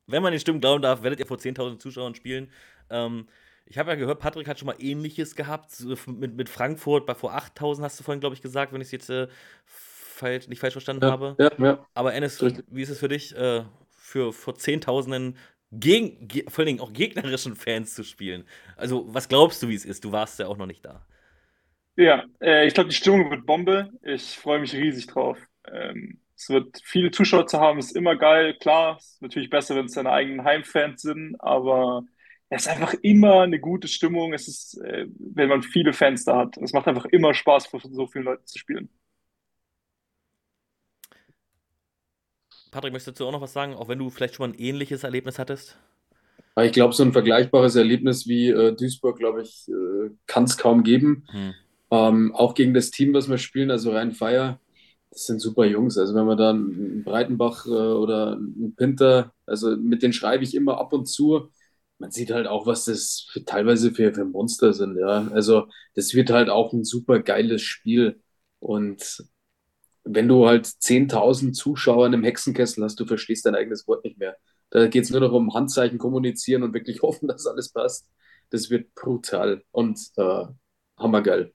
wenn man den Stimmen glauben darf, werdet ihr vor 10.000 Zuschauern spielen. Ähm, ich habe ja gehört, Patrick hat schon mal Ähnliches gehabt mit, mit Frankfurt. Bei vor 8.000 hast du vorhin, glaube ich, gesagt, wenn ich es jetzt äh, falsch, nicht falsch verstanden ja, habe. Ja, ja. Aber Ennis, wie ist es für dich, äh, für vor Zehntausenden gegen, vor allen Dingen auch gegnerischen Fans zu spielen? Also, was glaubst du, wie es ist? Du warst ja auch noch nicht da. Ja, äh, ich glaube, die Stimmung wird Bombe. Ich freue mich riesig drauf. Ähm, es wird viele Zuschauer zu haben, ist immer geil. Klar, ist natürlich besser, wenn es deine eigenen Heimfans sind, aber es ist einfach immer eine gute Stimmung. Es ist, äh, wenn man viele Fans da hat. Es macht einfach immer Spaß, vor so vielen Leuten zu spielen. Patrick, möchtest du auch noch was sagen, auch wenn du vielleicht schon mal ein ähnliches Erlebnis hattest? Ich glaube, so ein vergleichbares Erlebnis wie äh, Duisburg, glaube ich, äh, kann es kaum geben. Hm. Ähm, auch gegen das Team, was wir spielen, also Rhein Feier, das sind super Jungs. Also wenn man da einen Breitenbach äh, oder einen Pinter, also mit denen schreibe ich immer ab und zu. Man sieht halt auch, was das für, teilweise für, für Monster sind. Ja, also das wird halt auch ein super geiles Spiel. Und wenn du halt 10.000 Zuschauer in einem Hexenkessel hast, du verstehst dein eigenes Wort nicht mehr. Da geht es nur noch um Handzeichen kommunizieren und wirklich [LAUGHS] hoffen, dass alles passt. Das wird brutal und äh, hammergeil.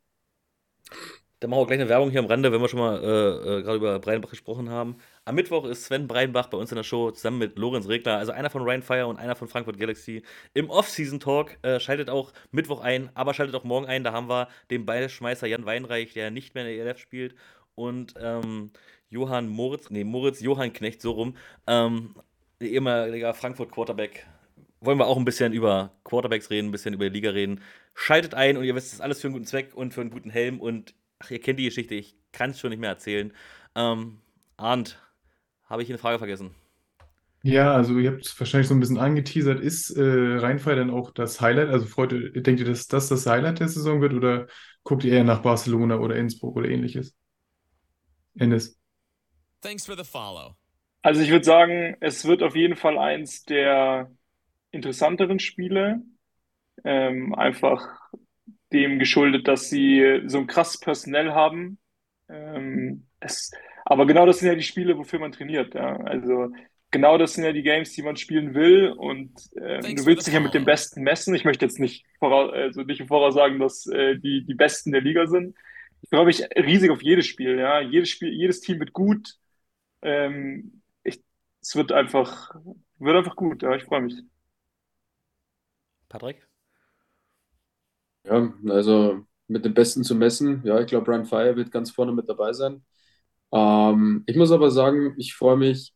Dann machen wir gleich eine Werbung hier am Rande, wenn wir schon mal äh, äh, gerade über Breinbach gesprochen haben. Am Mittwoch ist Sven Breinbach bei uns in der Show zusammen mit Lorenz Regler, also einer von Ryan Fire und einer von Frankfurt Galaxy. Im Off-Season-Talk äh, schaltet auch Mittwoch ein, aber schaltet auch morgen ein. Da haben wir den Ballschmeißer Jan Weinreich, der nicht mehr in der ELF spielt, und ähm, Johann Moritz, nee, Moritz Johann Knecht, so rum, ähm, ehemaliger Frankfurt-Quarterback. Wollen wir auch ein bisschen über Quarterbacks reden, ein bisschen über die Liga reden. Schaltet ein und ihr wisst, das ist alles für einen guten Zweck und für einen guten Helm. Und ach, ihr kennt die Geschichte, ich kann es schon nicht mehr erzählen. Ähm, Arndt, habe ich eine Frage vergessen? Ja, also ihr habt es wahrscheinlich so ein bisschen angeteasert. Ist äh, Rheinfall dann auch das Highlight? Also freut ihr, denkt ihr, dass das das Highlight der Saison wird oder guckt ihr eher nach Barcelona oder Innsbruck oder ähnliches? Ennis. Thanks for the follow. Also ich würde sagen, es wird auf jeden Fall eins der interessanteren Spiele. Ähm, einfach dem geschuldet, dass sie so ein krasses Personell haben. Ähm, das, aber genau das sind ja die Spiele, wofür man trainiert. Ja. Also genau das sind ja die Games, die man spielen will. Und ähm, du willst dich ja mit dem Besten messen. Ich möchte jetzt nicht, voraus, also nicht im Voraus sagen, dass äh, die die Besten der Liga sind. Ich freue mich riesig auf jedes Spiel. Ja, jedes Spiel, jedes Team wird gut. Ähm, ich, es wird einfach, wird einfach gut. Ja, ich freue mich. Patrick? Ja, also mit dem Besten zu messen, ja, ich glaube, Brian Fire wird ganz vorne mit dabei sein. Ähm, ich muss aber sagen, ich freue mich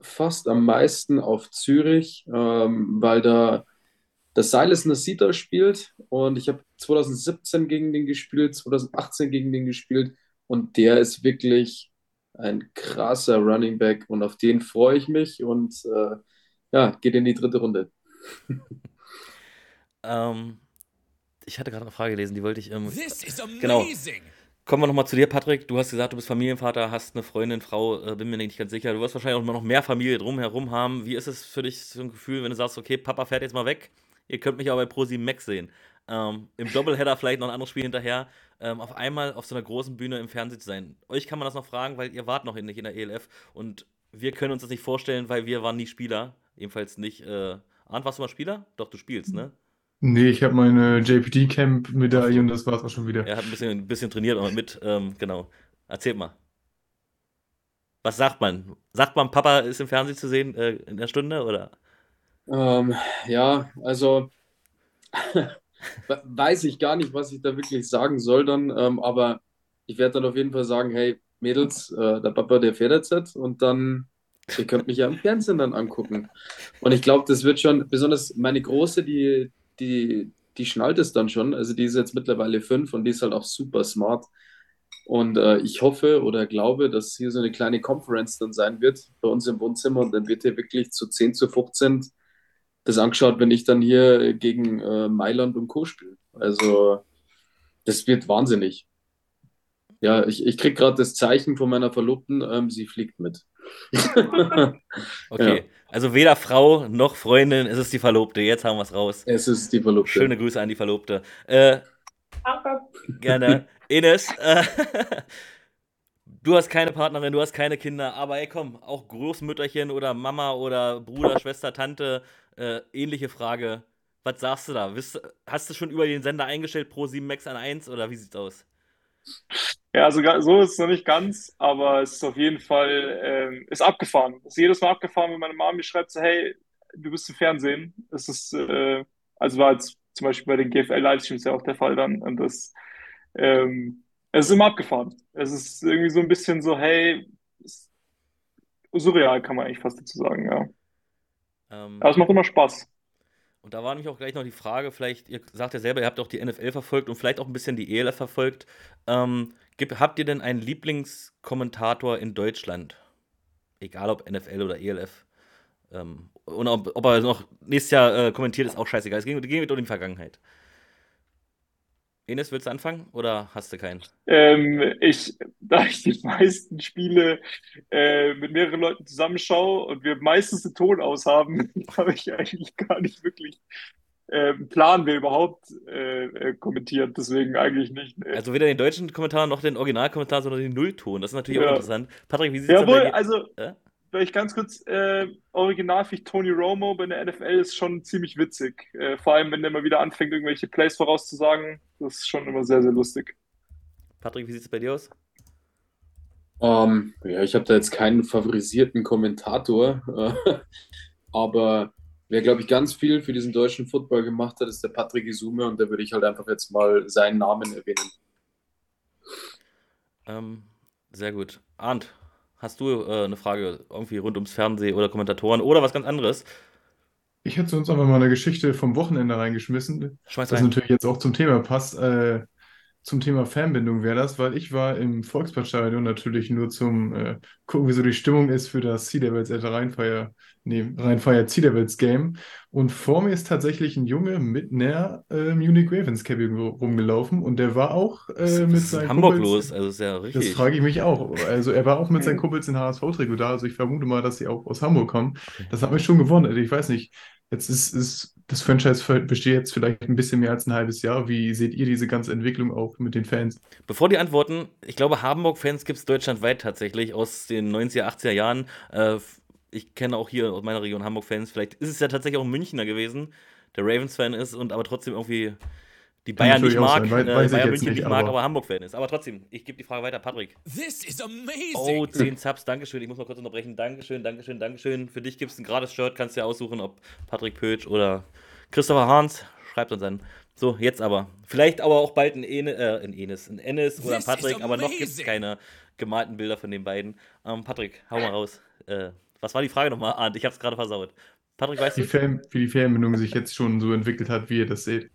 fast am meisten auf Zürich, ähm, weil da das Silas Nasita spielt und ich habe 2017 gegen den gespielt, 2018 gegen den gespielt und der ist wirklich ein krasser Running Back und auf den freue ich mich und äh, ja, geht in die dritte Runde. ähm, ich hatte gerade eine Frage gelesen, die wollte ich. Ähm, genau. Kommen wir nochmal zu dir, Patrick. Du hast gesagt, du bist Familienvater, hast eine Freundin, Frau, äh, bin mir nicht ganz sicher. Du wirst wahrscheinlich auch noch mehr Familie drumherum haben. Wie ist es für dich so ein Gefühl, wenn du sagst, okay, Papa fährt jetzt mal weg, ihr könnt mich aber bei Pro7 Max sehen. Ähm, Im Doubleheader [LAUGHS] vielleicht noch ein anderes Spiel hinterher. Ähm, auf einmal auf so einer großen Bühne im Fernsehen zu sein. Euch kann man das noch fragen, weil ihr wart noch nicht in der ELF und wir können uns das nicht vorstellen, weil wir waren nie Spieler. Ebenfalls nicht. Äh, Arndt, warst du mal Spieler? Doch, du spielst, ne? Nee, ich habe meine JPT-Camp-Medaille und das war's auch schon wieder. Er hat ein bisschen, ein bisschen trainiert, aber mit, ähm, genau. Erzählt mal. Was sagt man? Sagt man, Papa ist im Fernsehen zu sehen äh, in der Stunde oder? Ähm, ja, also [LAUGHS] weiß ich gar nicht, was ich da wirklich sagen soll dann, ähm, aber ich werde dann auf jeden Fall sagen, hey Mädels, äh, der Papa, der fährt jetzt und dann, ihr könnt mich ja im Fernsehen dann angucken. Und ich glaube, das wird schon, besonders meine Große, die, die, die schnallt es dann schon. Also die ist jetzt mittlerweile fünf und die ist halt auch super smart. Und äh, ich hoffe oder glaube, dass hier so eine kleine Conference dann sein wird bei uns im Wohnzimmer und dann wird hier wirklich zu 10 zu 15 das angeschaut, wenn ich dann hier gegen äh, Mailand und Co. spiele. Also das wird wahnsinnig. Ja, ich, ich kriege gerade das Zeichen von meiner Verlobten, ähm, sie fliegt mit. [LAUGHS] okay, ja. Also weder Frau noch Freundin, es ist die Verlobte. Jetzt haben wir es raus. Es ist die Verlobte. Schöne Grüße an die Verlobte. Äh, gerne. [LAUGHS] Ines, äh, du hast keine Partnerin, du hast keine Kinder, aber ey, komm, auch Großmütterchen oder Mama oder Bruder, Schwester, Tante, äh, ähnliche Frage. Was sagst du da? hast du schon über den Sender eingestellt Pro 7 Max an 1 oder wie sieht's aus? Ja, also so ist es noch nicht ganz, aber es ist auf jeden Fall, ähm, ist abgefahren. Es ist jedes Mal abgefahren, wenn meine Mama mir schreibt, so, hey, du bist im Fernsehen. Es ist, äh, also war jetzt zum Beispiel bei den GFL-Livestreams ja auch der Fall dann. Und das, ähm, es ist immer abgefahren. Es ist irgendwie so ein bisschen so, hey, surreal kann man eigentlich fast dazu sagen, ja. Ähm, Aber es macht immer Spaß. Und da war nämlich auch gleich noch die Frage, vielleicht, ihr sagt ja selber, ihr habt auch die NFL verfolgt und vielleicht auch ein bisschen die ELF verfolgt. Ähm, gibt, habt ihr denn einen Lieblingskommentator in Deutschland? Egal ob NFL oder ELF. Ähm, und ob, ob, er noch nächstes Jahr äh, kommentiert, ist auch scheißegal. Es ging, ging um die Vergangenheit. Enes, willst du anfangen oder hast du keinen? Ähm, ich, [LAUGHS] da ich die meisten Spiele äh, mit mehreren Leuten zusammenschaue und wir meistens den Ton aushaben, [LAUGHS] habe ich eigentlich gar nicht wirklich äh, Plan, wer überhaupt äh, äh, kommentiert. Deswegen eigentlich nicht. Nee. Also weder den deutschen Kommentar noch den Originalkommentar, sondern den Nullton. Das ist natürlich ja. auch interessant. Patrick, wie sieht es Jawohl, also ja? vielleicht ganz kurz, äh, original für Tony Romo bei der NFL ist schon ziemlich witzig. Äh, vor allem, wenn der mal wieder anfängt, irgendwelche Plays vorauszusagen. Das ist schon immer sehr, sehr lustig. Patrick, wie sieht es bei dir aus? Um, ähm, ja, ich habe da jetzt keinen favorisierten Kommentator, äh, [LAUGHS] aber wer, glaube ich, ganz viel für diesen deutschen Football gemacht hat, ist der Patrick Isume und da würde ich halt einfach jetzt mal seinen Namen erwähnen. Ähm, sehr gut. Arndt, Hast du äh, eine Frage irgendwie rund ums Fernsehen oder Kommentatoren oder was ganz anderes? Ich hätte uns einfach mal eine Geschichte vom Wochenende reingeschmissen, Schmeiß das rein. natürlich jetzt auch zum Thema passt. Äh, zum Thema Fanbindung wäre das, weil ich war im Volksparkstadion natürlich nur zum äh, gucken, wie so die Stimmung ist für das Sea Devils at Rheinfeier, nee, Rheinfeier Sea Devils Game. Und vor mir ist tatsächlich ein Junge mit einer äh, Munich Ravens Cappy rumgelaufen und der war auch äh, mit seinen Hamburg Kumpels, los, also ist ja richtig. Das frage ich mich auch. [LAUGHS] Also er war auch mit seinen Kumpels in HSV-Trikot da, also ich vermute mal, dass sie auch aus Hamburg kommen. Das hat mich schon gewundert. Ich weiß nicht, Jetzt ist, ist das Franchise besteht jetzt vielleicht ein bisschen mehr als ein halbes Jahr. Wie seht ihr diese ganze Entwicklung auch mit den Fans? Bevor die antworten, ich glaube, Hamburg-Fans gibt es deutschlandweit tatsächlich aus den 90er, 80er Jahren. Äh, ich kenne auch hier aus meiner Region Hamburg-Fans. Vielleicht ist es ja tatsächlich auch ein Münchner gewesen, der Ravens-Fan ist und aber trotzdem irgendwie die Bayern nicht mag, sein, weiß, äh, Bayern München nicht, mag, aber, aber Hamburg-Fan ist. Aber trotzdem, ich gebe die Frage weiter, Patrick. This is amazing. Oh, 10 Subs, Dankeschön. Ich muss mal kurz unterbrechen. Dankeschön, Dankeschön, Dankeschön. Für dich gibt es ein gratis Shirt, kannst du ja aussuchen, ob Patrick Pötsch oder Christopher Hahns. Schreibt uns an. So, jetzt aber. Vielleicht aber auch bald ein, Ene, äh, ein Enes, ein Ennis oder ein Patrick, aber noch gibt es keine gemalten Bilder von den beiden. Ähm, Patrick, hau mal raus. Äh, was war die Frage nochmal? Arndt, ich hab's gerade versaut. Patrick, weißt du? Wie die Fernbindung sich jetzt schon so entwickelt hat, wie ihr das seht.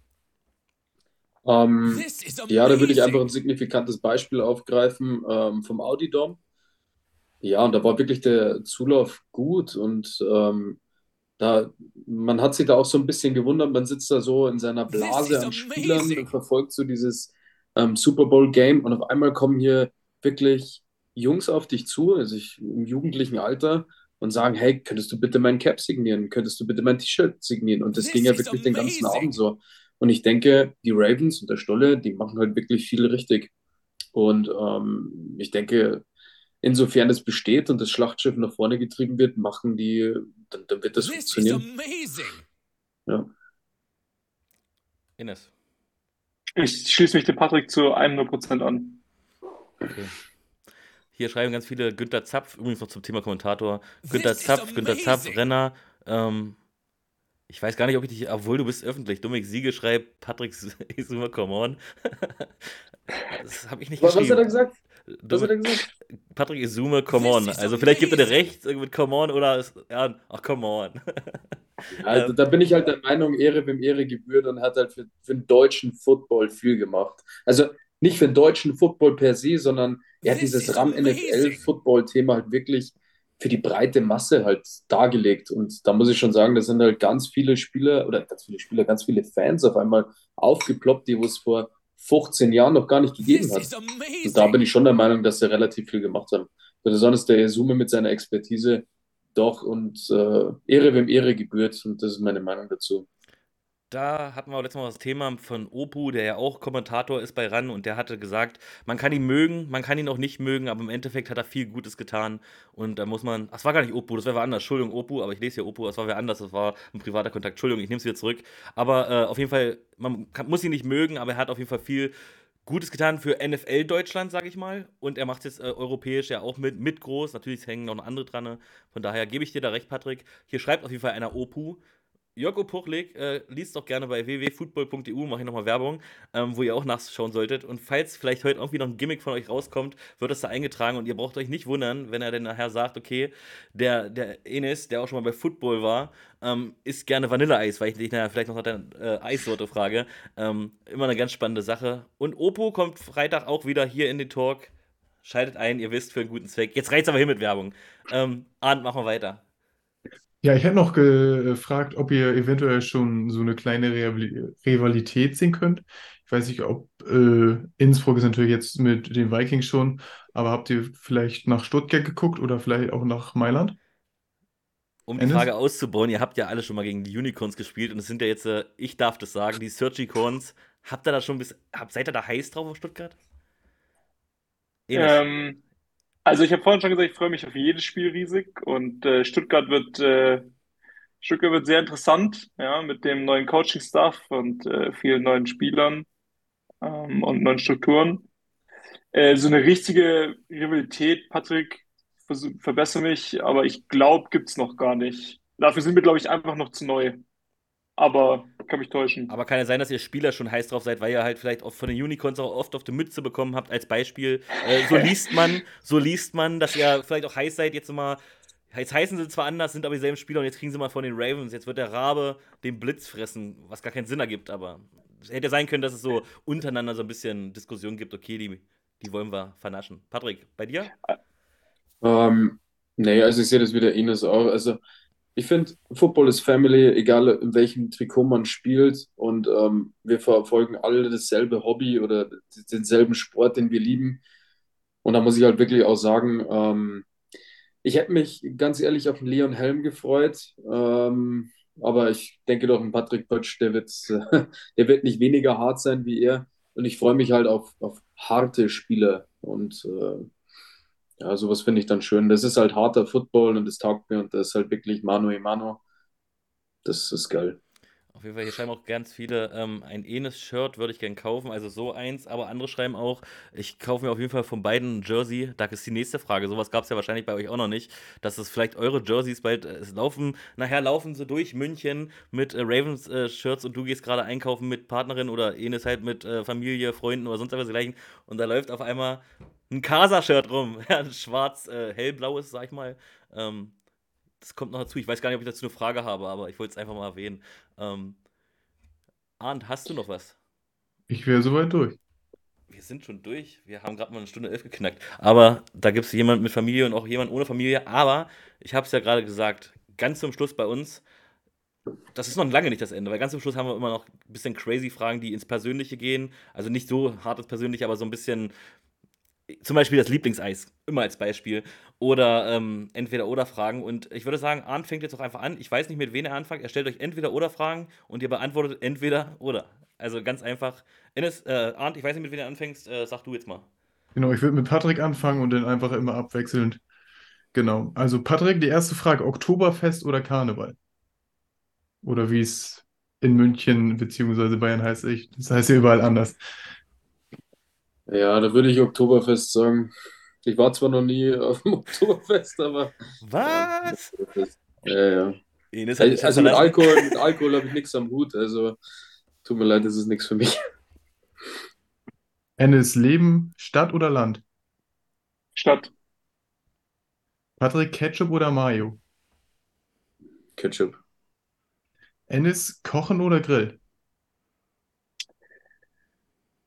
Ähm, ja, da würde ich einfach ein signifikantes Beispiel aufgreifen ähm, vom Audi-Dom. Ja, und da war wirklich der Zulauf gut und ähm, da, man hat sich da auch so ein bisschen gewundert, man sitzt da so in seiner Blase an Spielern und verfolgt so dieses ähm, Super Bowl-Game und auf einmal kommen hier wirklich Jungs auf dich zu, also ich im jugendlichen Alter, und sagen, hey, könntest du bitte mein Cap signieren? Könntest du bitte mein T-Shirt signieren? Und das This ging ja wirklich amazing. den ganzen Abend so. Und ich denke, die Ravens und der Stolle, die machen halt wirklich viel richtig. Und ähm, ich denke, insofern es besteht und das Schlachtschiff nach vorne getrieben wird, machen die, dann, dann wird das This funktionieren. Ja. Ines. Ich schließe mich dem Patrick zu 100% an. Okay. Hier schreiben ganz viele Günther Zapf, übrigens noch zum Thema Kommentator. Günther Zapf, Günther Zapf, Renner. Ähm, ich weiß gar nicht, ob ich dich, obwohl du bist öffentlich. Dominik Siege schreibt, Patrick [LAUGHS] Isumer, come on. [LAUGHS] das habe ich nicht was, geschrieben. Was hat er gesagt? Was hat er gesagt? Patrick Isume, come on. Also vielleicht gibt er dir recht mit come on oder ja, ach come on. [LAUGHS] also da bin ich halt der Meinung, Ehre wem Ehre gebührt und hat halt für, für den deutschen Football viel gemacht. Also nicht für den deutschen Football per se, sondern er hat dieses RAM-NFL-Football-Thema halt wirklich für die breite Masse halt dargelegt. Und da muss ich schon sagen, da sind halt ganz viele Spieler oder ganz viele Spieler, ganz viele Fans auf einmal aufgeploppt, die es vor 15 Jahren noch gar nicht gegeben hat. Und da bin ich schon der Meinung, dass sie relativ viel gemacht haben. Besonders der Summe mit seiner Expertise doch und äh, Ehre wem Ehre gebührt. Und das ist meine Meinung dazu da hatten wir letztes Mal das Thema von Opu, der ja auch Kommentator ist bei RAN und der hatte gesagt, man kann ihn mögen, man kann ihn auch nicht mögen, aber im Endeffekt hat er viel Gutes getan und da muss man, ach, das war gar nicht Opu, das war anders, Entschuldigung Opu, aber ich lese hier Opu, das war wer anders, das war ein privater Kontakt, Entschuldigung, ich nehme es wieder zurück, aber äh, auf jeden Fall, man kann, muss ihn nicht mögen, aber er hat auf jeden Fall viel Gutes getan für NFL Deutschland, sage ich mal. Und er macht jetzt äh, europäisch ja auch mit, mit groß. Natürlich hängen noch andere dran. Von daher gebe ich dir da recht, Patrick. Hier schreibt auf jeden Fall einer Opu. Jörg Puchlik, äh, liest doch gerne bei www.football.eu, mache ich nochmal Werbung, ähm, wo ihr auch nachschauen solltet. Und falls vielleicht heute irgendwie noch ein Gimmick von euch rauskommt, wird das da eingetragen und ihr braucht euch nicht wundern, wenn er dann nachher sagt, okay, der, der Enes, der auch schon mal bei Football war, ähm, isst gerne Vanilleeis, weil ich dich nachher vielleicht noch nach der äh, Eissorte frage. Ähm, immer eine ganz spannende Sache. Und Opo kommt Freitag auch wieder hier in den Talk. Schaltet ein, ihr wisst, für einen guten Zweck. Jetzt reizt aber hin mit Werbung. Ähm, Arndt, machen wir weiter. Ja, ich hätte noch gefragt, ob ihr eventuell schon so eine kleine Rivalität sehen könnt. Ich weiß nicht, ob äh, Innsbruck ist natürlich jetzt mit den Vikings schon, aber habt ihr vielleicht nach Stuttgart geguckt oder vielleicht auch nach Mailand? Um die Frage auszubauen, ihr habt ja alle schon mal gegen die Unicorns gespielt und es sind ja jetzt, äh, ich darf das sagen, die Searchicorns. Habt ihr da schon bis, seid ihr da heiß drauf auf Stuttgart? Ähm, also ich habe vorhin schon gesagt, ich freue mich auf jedes Spiel riesig und äh, Stuttgart wird äh, Stuttgart wird sehr interessant, ja, mit dem neuen Coaching-Staff und äh, vielen neuen Spielern ähm, und neuen Strukturen. Äh, so eine richtige Rivalität, Patrick, verbessere mich, aber ich glaube, gibt's noch gar nicht. Dafür sind wir, glaube ich, einfach noch zu neu aber kann mich täuschen. Aber kann ja sein, dass ihr Spieler schon heiß drauf seid, weil ihr halt vielleicht auch von den Unicorns auch oft auf die Mütze bekommen habt als Beispiel. Äh, so [LAUGHS] liest man, so liest man, dass ihr vielleicht auch heiß seid, jetzt mal. Jetzt heißen sie zwar anders, sind aber dieselben Spieler und jetzt kriegen sie mal von den Ravens. Jetzt wird der Rabe den Blitz fressen, was gar keinen Sinn ergibt, aber es hätte sein können, dass es so untereinander so ein bisschen Diskussion gibt, okay, die, die wollen wir vernaschen. Patrick, bei dir? Ähm, nee, also ich sehe das wieder Ines auch. Also ich finde, Football ist Family, egal in welchem Trikot man spielt. Und ähm, wir verfolgen alle dasselbe Hobby oder denselben Sport, den wir lieben. Und da muss ich halt wirklich auch sagen, ähm, ich hätte mich ganz ehrlich auf den Leon Helm gefreut. Ähm, aber ich denke doch, ein Patrick Pötsch, der wird, [LAUGHS] der wird nicht weniger hart sein wie er. Und ich freue mich halt auf, auf harte Spiele. Und äh, ja, sowas finde ich dann schön. Das ist halt harter Football und das taugt mir und das ist halt wirklich Mano a Mano. Das ist geil. Auf jeden Fall, hier schreiben auch ganz viele, ähm, ein Enes-Shirt würde ich gerne kaufen, also so eins, aber andere schreiben auch, ich kaufe mir auf jeden Fall von beiden ein Jersey. Da ist die nächste Frage. Sowas gab es ja wahrscheinlich bei euch auch noch nicht, dass es vielleicht eure Jerseys bald, äh, es laufen, nachher laufen sie durch München mit äh, Ravens-Shirts äh, und du gehst gerade einkaufen mit Partnerin oder Enes halt mit äh, Familie, Freunden oder sonst was dergleichen und da läuft auf einmal ein Casa-Shirt rum, [LAUGHS] ein schwarz-hellblaues, äh, sag ich mal. Ähm, das kommt noch dazu. Ich weiß gar nicht, ob ich dazu eine Frage habe, aber ich wollte es einfach mal erwähnen. Ähm, Arndt, hast du noch was? Ich wäre soweit durch. Wir sind schon durch. Wir haben gerade mal eine Stunde elf geknackt. Aber da gibt es jemanden mit Familie und auch jemanden ohne Familie. Aber ich habe es ja gerade gesagt, ganz zum Schluss bei uns, das ist noch lange nicht das Ende, weil ganz zum Schluss haben wir immer noch ein bisschen crazy Fragen, die ins Persönliche gehen. Also nicht so hart ins Persönliche, aber so ein bisschen zum Beispiel das Lieblingseis, immer als Beispiel. Oder ähm, entweder oder Fragen. Und ich würde sagen, Arndt fängt jetzt auch einfach an. Ich weiß nicht, mit wem er anfängt. Er stellt euch entweder oder Fragen und ihr beantwortet entweder oder. Also ganz einfach. Ennis, äh, Arndt, ich weiß nicht, mit wem du anfängst. Äh, sag du jetzt mal. Genau, ich würde mit Patrick anfangen und dann einfach immer abwechselnd. Genau. Also Patrick, die erste Frage: Oktoberfest oder Karneval? Oder wie es in München bzw. Bayern heißt. Ich, das heißt ja überall anders. Ja, da würde ich Oktoberfest sagen. Ich war zwar noch nie auf dem [LAUGHS] Oktoberfest, aber. Was? Ja, ja. ja. Also, also mit Alkohol, mit [LAUGHS] Alkohol habe ich nichts am Hut. Also tut mir leid, das ist nichts für mich. Ennis Leben, Stadt oder Land? Stadt. Patrick, Ketchup oder Mayo? Ketchup. Ennis, Kochen oder Grill?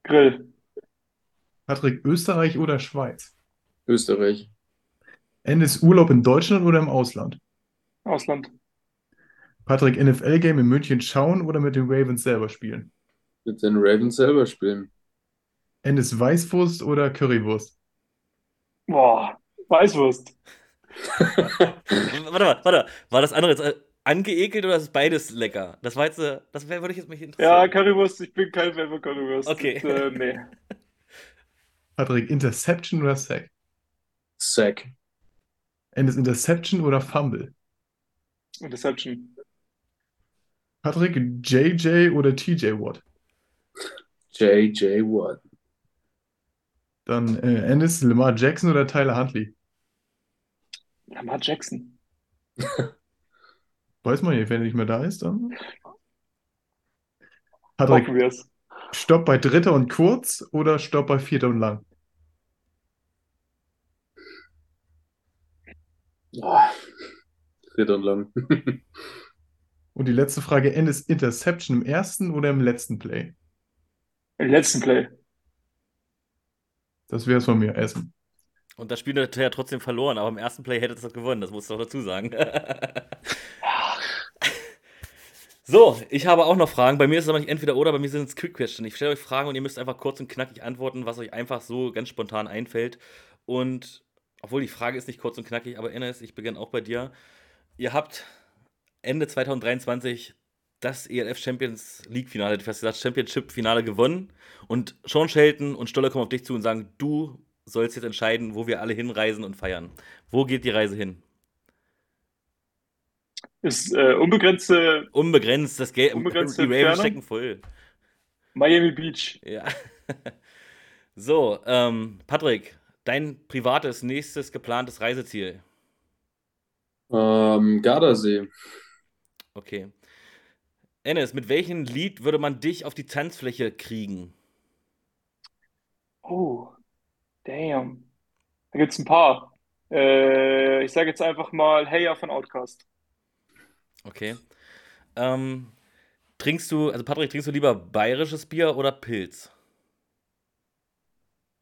Grill. Patrick, Österreich oder Schweiz? Österreich. Endes Urlaub in Deutschland oder im Ausland? Ausland. Patrick, NFL-Game in München schauen oder mit den Ravens selber spielen? Mit den Ravens selber spielen. Endes Weißwurst oder Currywurst? Boah, Weißwurst. [LAUGHS] warte mal, warte. War das andere jetzt äh, angeekelt oder ist beides lecker? Das war jetzt, äh, das würde ich jetzt mich interessieren. Ja, Currywurst, ich bin kein Fan von Currywurst. Okay. Und, äh, nee. [LAUGHS] Patrick, Interception oder Sack? Sack. Endes Interception oder Fumble? Interception. Patrick, JJ oder TJ Watt? JJ Watt. Dann äh, Ennis, Lamar Jackson oder Tyler Huntley? Lamar Jackson. [LAUGHS] Weiß man nicht, wenn er nicht mehr da ist, dann. Patrick, Hoffen wir es. Stopp bei dritter und kurz oder Stopp bei vierter und lang? Oh, dritter und lang. [LAUGHS] und die letzte Frage: Endes Interception im ersten oder im letzten Play? Im letzten Play. Das wäre es von mir, Essen. Und das Spiel hat ja trotzdem verloren, aber im ersten Play hätte es das gewonnen, das musst du doch dazu sagen. [LAUGHS] So, ich habe auch noch Fragen. Bei mir ist es aber nicht entweder oder, bei mir sind es Quick Questions. Ich stelle euch Fragen und ihr müsst einfach kurz und knackig antworten, was euch einfach so ganz spontan einfällt. Und obwohl die Frage ist nicht kurz und knackig, aber Ines, ich beginne auch bei dir. Ihr habt Ende 2023 das ELF Champions League Finale, gesagt, Championship Finale gewonnen. Und Sean Shelton und Stoller kommen auf dich zu und sagen, du sollst jetzt entscheiden, wo wir alle hinreisen und feiern. Wo geht die Reise hin? Ist äh, unbegrenzte. Unbegrenzt, das Geld. Unbegrenzte die Ravens stecken voll. Miami Beach. Ja. [LAUGHS] so, ähm, Patrick, dein privates nächstes geplantes Reiseziel? Ähm, Gardasee. Okay. Ennis, mit welchem Lied würde man dich auf die Tanzfläche kriegen? Oh, damn. Da gibt es ein paar. Äh, ich sage jetzt einfach mal Hey ja von Outcast. Okay. Ähm, trinkst du, also Patrick, trinkst du lieber bayerisches Bier oder Pilz?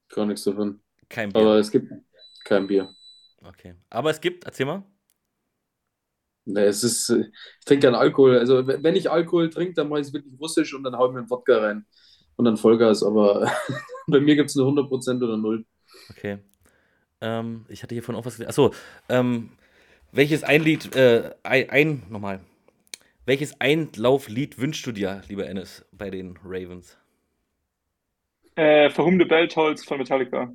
Gar nichts davon. Kein Bier. Aber es gibt kein Bier. Okay. Aber es gibt, erzähl mal. Nee, es ist, ich trinke keinen Alkohol. Also wenn ich Alkohol trinke, dann mache ich es wirklich russisch und dann haue ich mir einen Wodka rein. Und dann Vollgas. Aber [LAUGHS] bei mir gibt es nur 100% oder 0. Okay. Ähm, ich hatte hier von auch was gesehen. Achso, ähm, welches ein Lied, äh, ein, ein, nochmal. Welches Einlauflied wünschst du dir, lieber Ennis, bei den Ravens? Äh, Verhumde Beltholz von Metallica.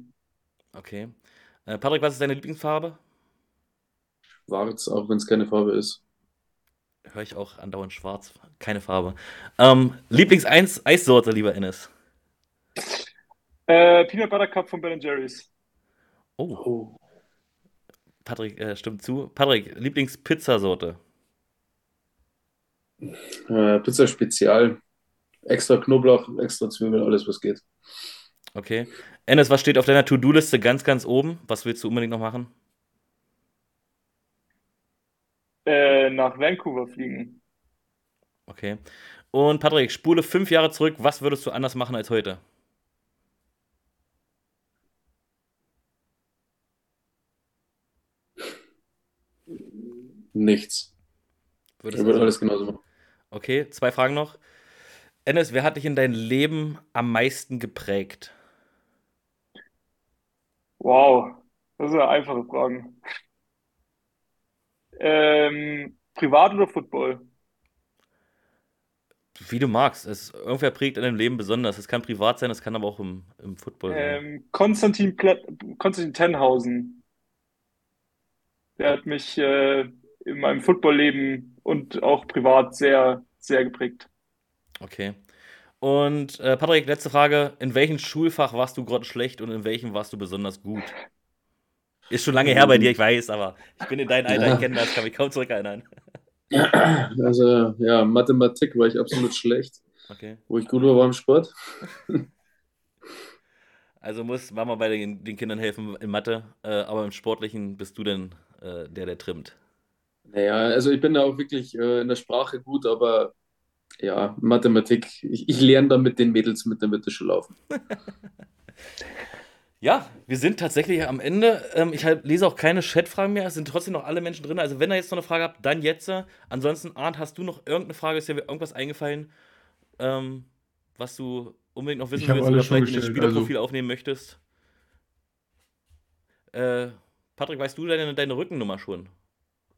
Okay. Äh, Patrick, was ist deine Lieblingsfarbe? Schwarz, auch wenn es keine Farbe ist. Höre ich auch andauernd schwarz. Keine Farbe. Ähm, Lieblings-Eissorte, lieber Ennis? Äh, Peanut Butter Cup von Ben Jerry's. Oh, Oh. Patrick äh, stimmt zu. Patrick, Lieblings-Pizzasorte? Äh, Pizza Spezial. Extra Knoblauch, extra Zwiebeln, alles was geht. Okay. Ennis, was steht auf deiner To-Do-Liste ganz, ganz oben? Was willst du unbedingt noch machen? Äh, nach Vancouver fliegen. Okay. Und Patrick, spule fünf Jahre zurück. Was würdest du anders machen als heute? Nichts. Würdest Ich würde also- alles genauso machen. Okay, zwei Fragen noch. Ennis, wer hat dich in dein Leben am meisten geprägt? Wow, das sind ja einfache Fragen. Ähm, Privat oder Football? Wie du magst. Es, irgendwer prägt in deinem Leben besonders. Es kann privat sein, es kann aber auch im, im Football sein. Ähm, Konstantin, Konstantin Tenhausen. Der hat mich äh, in meinem Footballleben und auch privat sehr, sehr geprägt. Okay. Und äh, Patrick, letzte Frage. In welchem Schulfach warst du gerade schlecht und in welchem warst du besonders gut? Ist schon lange her bei dir, ich weiß, aber ich bin in deinem Alter, ich kenne das, kann mich kaum zurückerinnern. [CLEARS THROAT] Also, ja, Mathematik war ich absolut schlecht. Okay. Wo ich gut war, war im Sport. [LAUGHS] Also muss Mama bei den, den Kindern helfen in Mathe, äh, aber im Sportlichen bist du denn äh, der, der trimmt. Naja, also ich bin da auch wirklich äh, in der Sprache gut, aber ja, Mathematik, ich, ich lerne da mit den Mädels mit der Mitte schon laufen. [LAUGHS] Ja, wir sind tatsächlich am Ende. Ähm, ich halt, lese auch keine Chatfragen mehr. Es sind trotzdem noch alle Menschen drin. Also, wenn ihr jetzt noch eine Frage habt, dann jetzt. Ansonsten, Arndt, hast du noch irgendeine Frage? Ist dir irgendwas eingefallen, ähm, was du unbedingt noch wissen willst oder vielleicht in das gestellt, also- Spielerprofil aufnehmen möchtest? Äh, Patrick, weißt du deine, deine Rückennummer schon?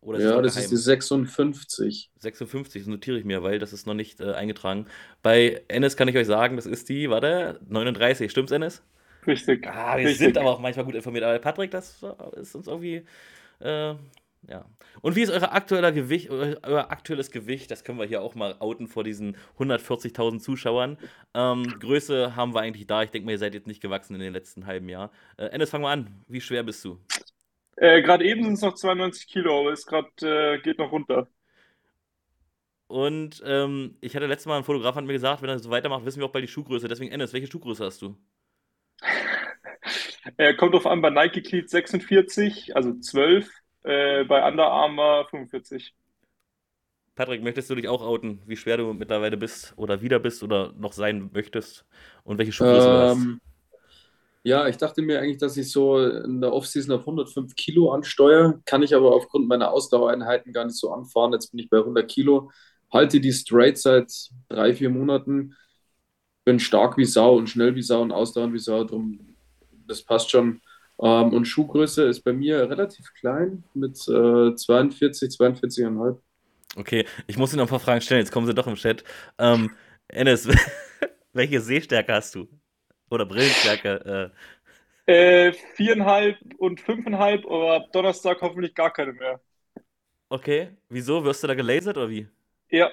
Oder Ja, das geheim? ist die 56. 56, das notiere ich mir, weil das ist noch nicht äh, eingetragen. Bei Ennis kann ich euch sagen, das ist die, warte, 39. Stimmt's, Ennis? Richtig. Ah, wir Richtig. sind aber auch manchmal gut informiert. Aber Patrick, das ist uns irgendwie. Äh, ja. Und wie ist euer aktueller Gewicht, euer aktuelles Gewicht? Das können wir hier auch mal outen vor diesen 140.000 Zuschauern. Ähm, Größe haben wir eigentlich da. Ich denke mal, ihr seid jetzt nicht gewachsen in den letzten halben Jahr. Äh, Ennis, fang mal an. Wie schwer bist du? Äh, gerade eben sind es noch 92 Kilo, aber es gerade äh, geht noch runter. Und ähm, ich hatte letztes Mal, ein Fotograf hat mir gesagt, wenn er so weitermacht, wissen wir auch bald die Schuhgröße. Deswegen, Ennis, welche Schuhgröße hast du? Äh, [LAUGHS] kommt drauf an, bei Nike Cleat 46, also 12, äh, bei Under Armour 45. Patrick, möchtest du dich auch outen, wie schwer du mittlerweile bist oder wieder bist oder noch sein möchtest? Und welche Schuhgröße du hast? Ähm, ja, ich dachte mir eigentlich, dass ich so in der Offseason auf 105 Kilo ansteuere, kann ich aber aufgrund meiner Ausdauereinheiten gar nicht so anfahren. Jetzt bin ich bei 100 Kilo, halte die straight seit drei, vier Monaten, bin stark wie Sau und schnell wie Sau und ausdauernd wie Sau, drum, das passt schon. Ähm, und Schuhgröße ist bei mir relativ klein mit äh, 42, 42,5. Okay, ich muss dir noch ein paar Fragen stellen, jetzt kommen sie doch im Chat. Ähm, Enes, [LAUGHS] welche Sehstärke hast du? Oder Brillenstärke? Äh, viereinhalb und fünfeinhalb, aber ab Donnerstag hoffentlich gar keine mehr. Äh, okay, wieso? Wirst du da gelasert oder wie? Ja,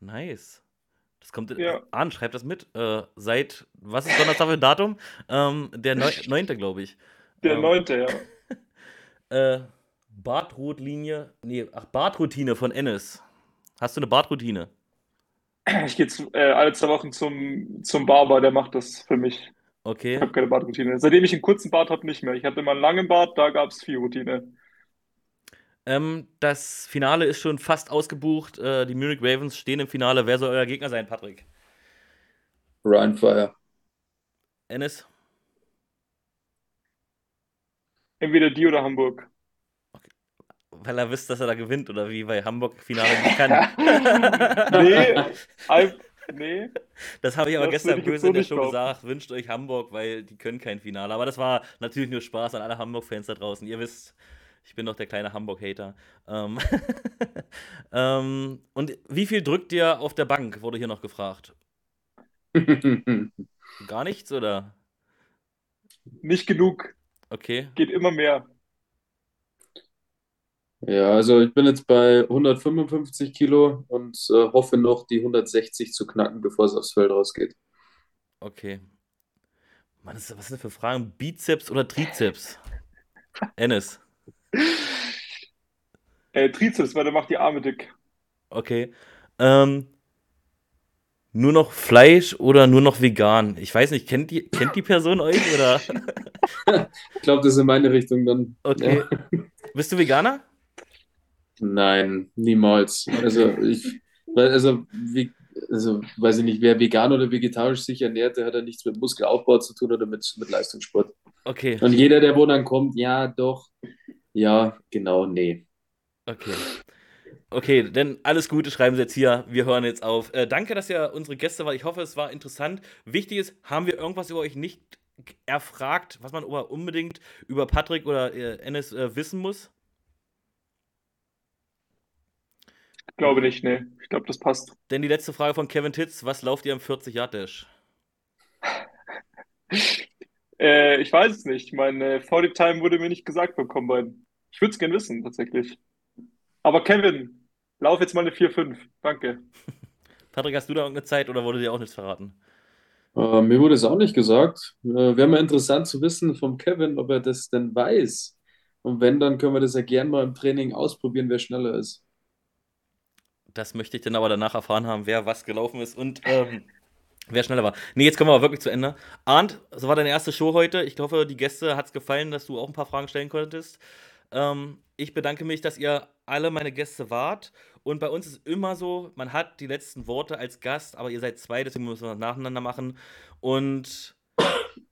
Nice. Das kommt Ja. an, schreib das mit. Äh, seit, was ist Donnerstag für ein Datum? Ähm, der Neu [LAUGHS] 9. glaube ich. der Ähm, neunte, ja. [LAUGHS] Äh, Bartrotlinie, nee, ach, Bartroutine von Ennis. Hast du eine Bartroutine? [CLEARS THROAT] Ich gehe jetzt, äh, alle zwei Wochen zum, zum Barber, der macht das für mich. Ich Okay. habe keine Bartroutine. Seitdem ich einen kurzen Bart habe, nicht mehr. Ich hatte mal einen langen Bart, da gab es viel Routine. Ähm, das Finale ist schon fast ausgebucht. Äh, die Munich Ravens stehen im Finale. Wer soll euer Gegner sein, Patrick? Ryan Fire. Ennis? Entweder die oder Hamburg. Weil er wisst, dass er da gewinnt oder wie bei Hamburg Finale nicht kann. [LAUGHS] Nee, ein, nee. Das habe ich aber Das gestern böse in der Show kaufen. gesagt. Wünscht euch Hamburg, weil die können kein Finale. Aber das war natürlich nur Spaß an alle Hamburg-Fans da draußen. Ihr wisst, Ich bin doch der kleine Hamburg-Hater. Ähm, [LAUGHS] ähm, und wie viel drückt ihr auf der Bank, wurde hier noch gefragt. [LAUGHS] Gar nichts, oder? Nicht genug. Okay. Geht immer mehr. Ja, also ich bin jetzt bei 155 Kilo und äh, hoffe noch, die 160 zu knacken, bevor es aufs Feld rausgeht. Okay. Mann, was sind das für Fragen? Bizeps oder Trizeps? Ennis. [LAUGHS] Äh, Trizeps, weil der macht die Arme dick. Okay. Ähm, nur noch Fleisch oder nur noch vegan? Ich weiß nicht, kennt die, kennt die Person [LAUGHS] euch oder? Ich glaube, das ist in meine Richtung dann. Okay. Ja. Bist du Veganer? Nein, niemals. Also ich, also, wie, also weiß ich nicht, wer vegan oder vegetarisch sich ernährt, der hat ja nichts mit Muskelaufbau zu tun oder mit, mit Leistungssport. Okay. Und jeder, der wo dann kommt, ja, doch, ja, genau, nee. Okay. Okay, denn alles Gute schreiben Sie jetzt hier. Wir hören jetzt auf. Äh, danke, dass ihr unsere Gäste war. Ich hoffe, es war interessant. Wichtig ist, haben wir irgendwas über euch nicht erfragt, was man aber unbedingt über Patrick oder äh, Ennis äh, wissen muss? Ich glaube nicht, nee. Ich glaube, das passt. Denn die letzte Frage von Kevin Titz: Was lauft ihr am 40-Yard-Dash? [LAUGHS] Äh, ich weiß es nicht. Meine 40 Time wurde mir nicht gesagt beim Combine. Ich würde es gern wissen, tatsächlich. Aber Kevin, lauf jetzt mal eine 4-5. Danke. [LAUGHS] Patrick, hast du da irgendeine Zeit oder wurde dir auch nichts verraten? Äh, mir wurde es auch nicht gesagt. Äh, Wäre mal interessant zu wissen vom Kevin, ob er das denn weiß. Und wenn, dann können wir das ja gern mal im Training ausprobieren, wer schneller ist. Das möchte ich dann aber danach erfahren haben, wer was gelaufen ist und ähm, wer schneller war. Nee, jetzt kommen wir aber wirklich zu Ende. Arndt, das war deine erste Show heute. Ich hoffe, die Gäste hat es gefallen, dass du auch ein paar Fragen stellen konntest. Ähm, ich bedanke mich, dass ihr alle meine Gäste wart. Und bei uns ist immer so, man hat die letzten Worte als Gast, aber ihr seid zwei, deswegen müssen wir das nacheinander machen. Und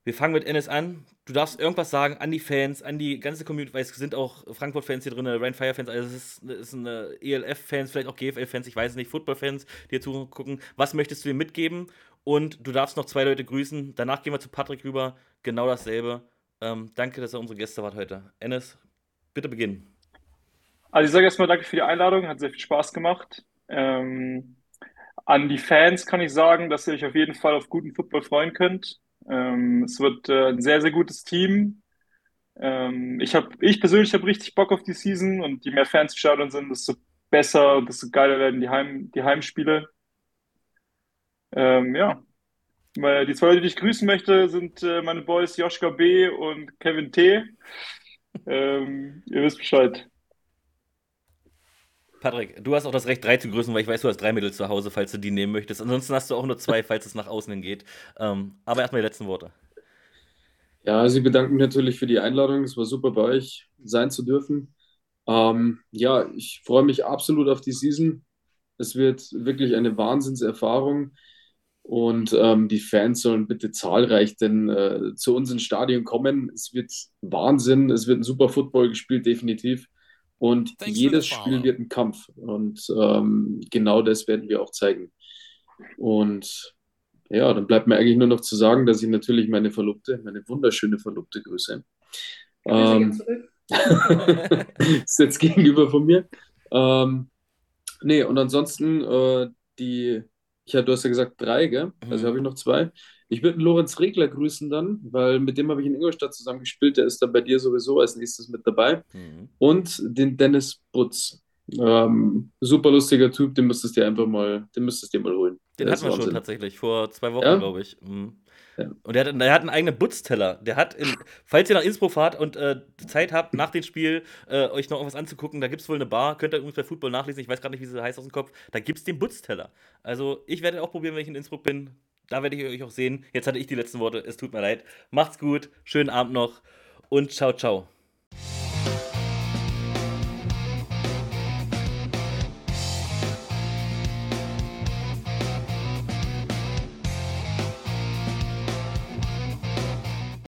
wir fangen mit Ennis an. Du darfst irgendwas sagen an die Fans, an die ganze Community, weil es sind auch Frankfurt-Fans hier drin, Rhein-Fire-Fans, also es ist, sind äh, ELF-Fans, vielleicht auch GFL-Fans, ich weiß es nicht, Football-Fans, die hier zugucken. Was möchtest du dir mitgeben? Und du darfst noch zwei Leute grüßen. Danach gehen wir zu Patrick rüber. Genau dasselbe. Ähm, danke, dass ihr unsere Gäste wart heute. Ennis, bitte beginnen. Also ich sage erstmal danke für die Einladung, hat sehr viel Spaß gemacht. Ähm, an die Fans kann ich sagen, dass ihr euch auf jeden Fall auf guten Football freuen könnt. Ähm, es wird äh, ein sehr, sehr gutes Team. Ähm, ich hab, ich persönlich habe richtig Bock auf die Season und je mehr Fans im Stadion sind, desto besser desto geiler werden die, Heim, die Heimspiele. Ähm, ja, die zwei Leute, die ich grüßen möchte, sind äh, meine Boys Joschka B. und Kevin T. Ähm, ihr wisst Bescheid. Patrick, du hast auch das Recht, drei zu grüßen, weil ich weiß, du hast drei Mädels zu Hause, falls du die nehmen möchtest. Ansonsten hast du auch nur zwei, [LAUGHS] falls es nach außen hin geht. Ähm, aber erstmal die letzten Worte. Ja, Sie bedanken mich natürlich für die Einladung. Es war super bei euch sein zu dürfen. Ähm, ja, ich freue mich absolut auf die Season. Es wird wirklich eine Wahnsinnserfahrung. Und ähm, die Fans sollen bitte zahlreich denn äh, zu uns ins Stadion kommen. Es wird Wahnsinn. Es wird ein super Football gespielt, definitiv. Und Thanks jedes Spiel wird ein Kampf. Und ähm, genau das werden wir auch zeigen. Und ja, dann bleibt mir eigentlich nur noch zu sagen, dass ich natürlich meine Verlobte, meine wunderschöne Verlobte grüße. Ähm, [LAUGHS] ist jetzt gegenüber von mir. Ähm, nee, und ansonsten, äh, die, ich du hast ja gesagt drei, gell? Also Mhm. habe ich noch zwei. Ich würde Lorenz Regler grüßen dann, weil mit dem habe ich in Ingolstadt zusammen gespielt. Der ist dann bei dir sowieso als nächstes mit dabei. Mhm. Und den Dennis Butz. Ähm, super lustiger Typ, den müsstest du dir einfach mal, den müsstest du dir mal holen. Den Der hatten wir schon tatsächlich, vor zwei Wochen, Ja? glaube ich. Mhm. Ja. Und der hat, der hat einen eigenen Butzteller. Der hat, in, falls ihr nach Innsbruck fahrt und äh, Zeit habt, nach dem Spiel äh, euch noch irgendwas anzugucken, da gibt es wohl eine Bar, könnt ihr übrigens bei Football nachlesen, ich weiß gerade nicht, wie sie heißt aus dem Kopf, da gibt es den Butzteller. Also ich werde auch probieren, wenn ich in Innsbruck bin. Da werde ich euch auch sehen. Jetzt hatte ich die letzten Worte, es tut mir leid. Macht's gut, schönen Abend noch und ciao, ciao.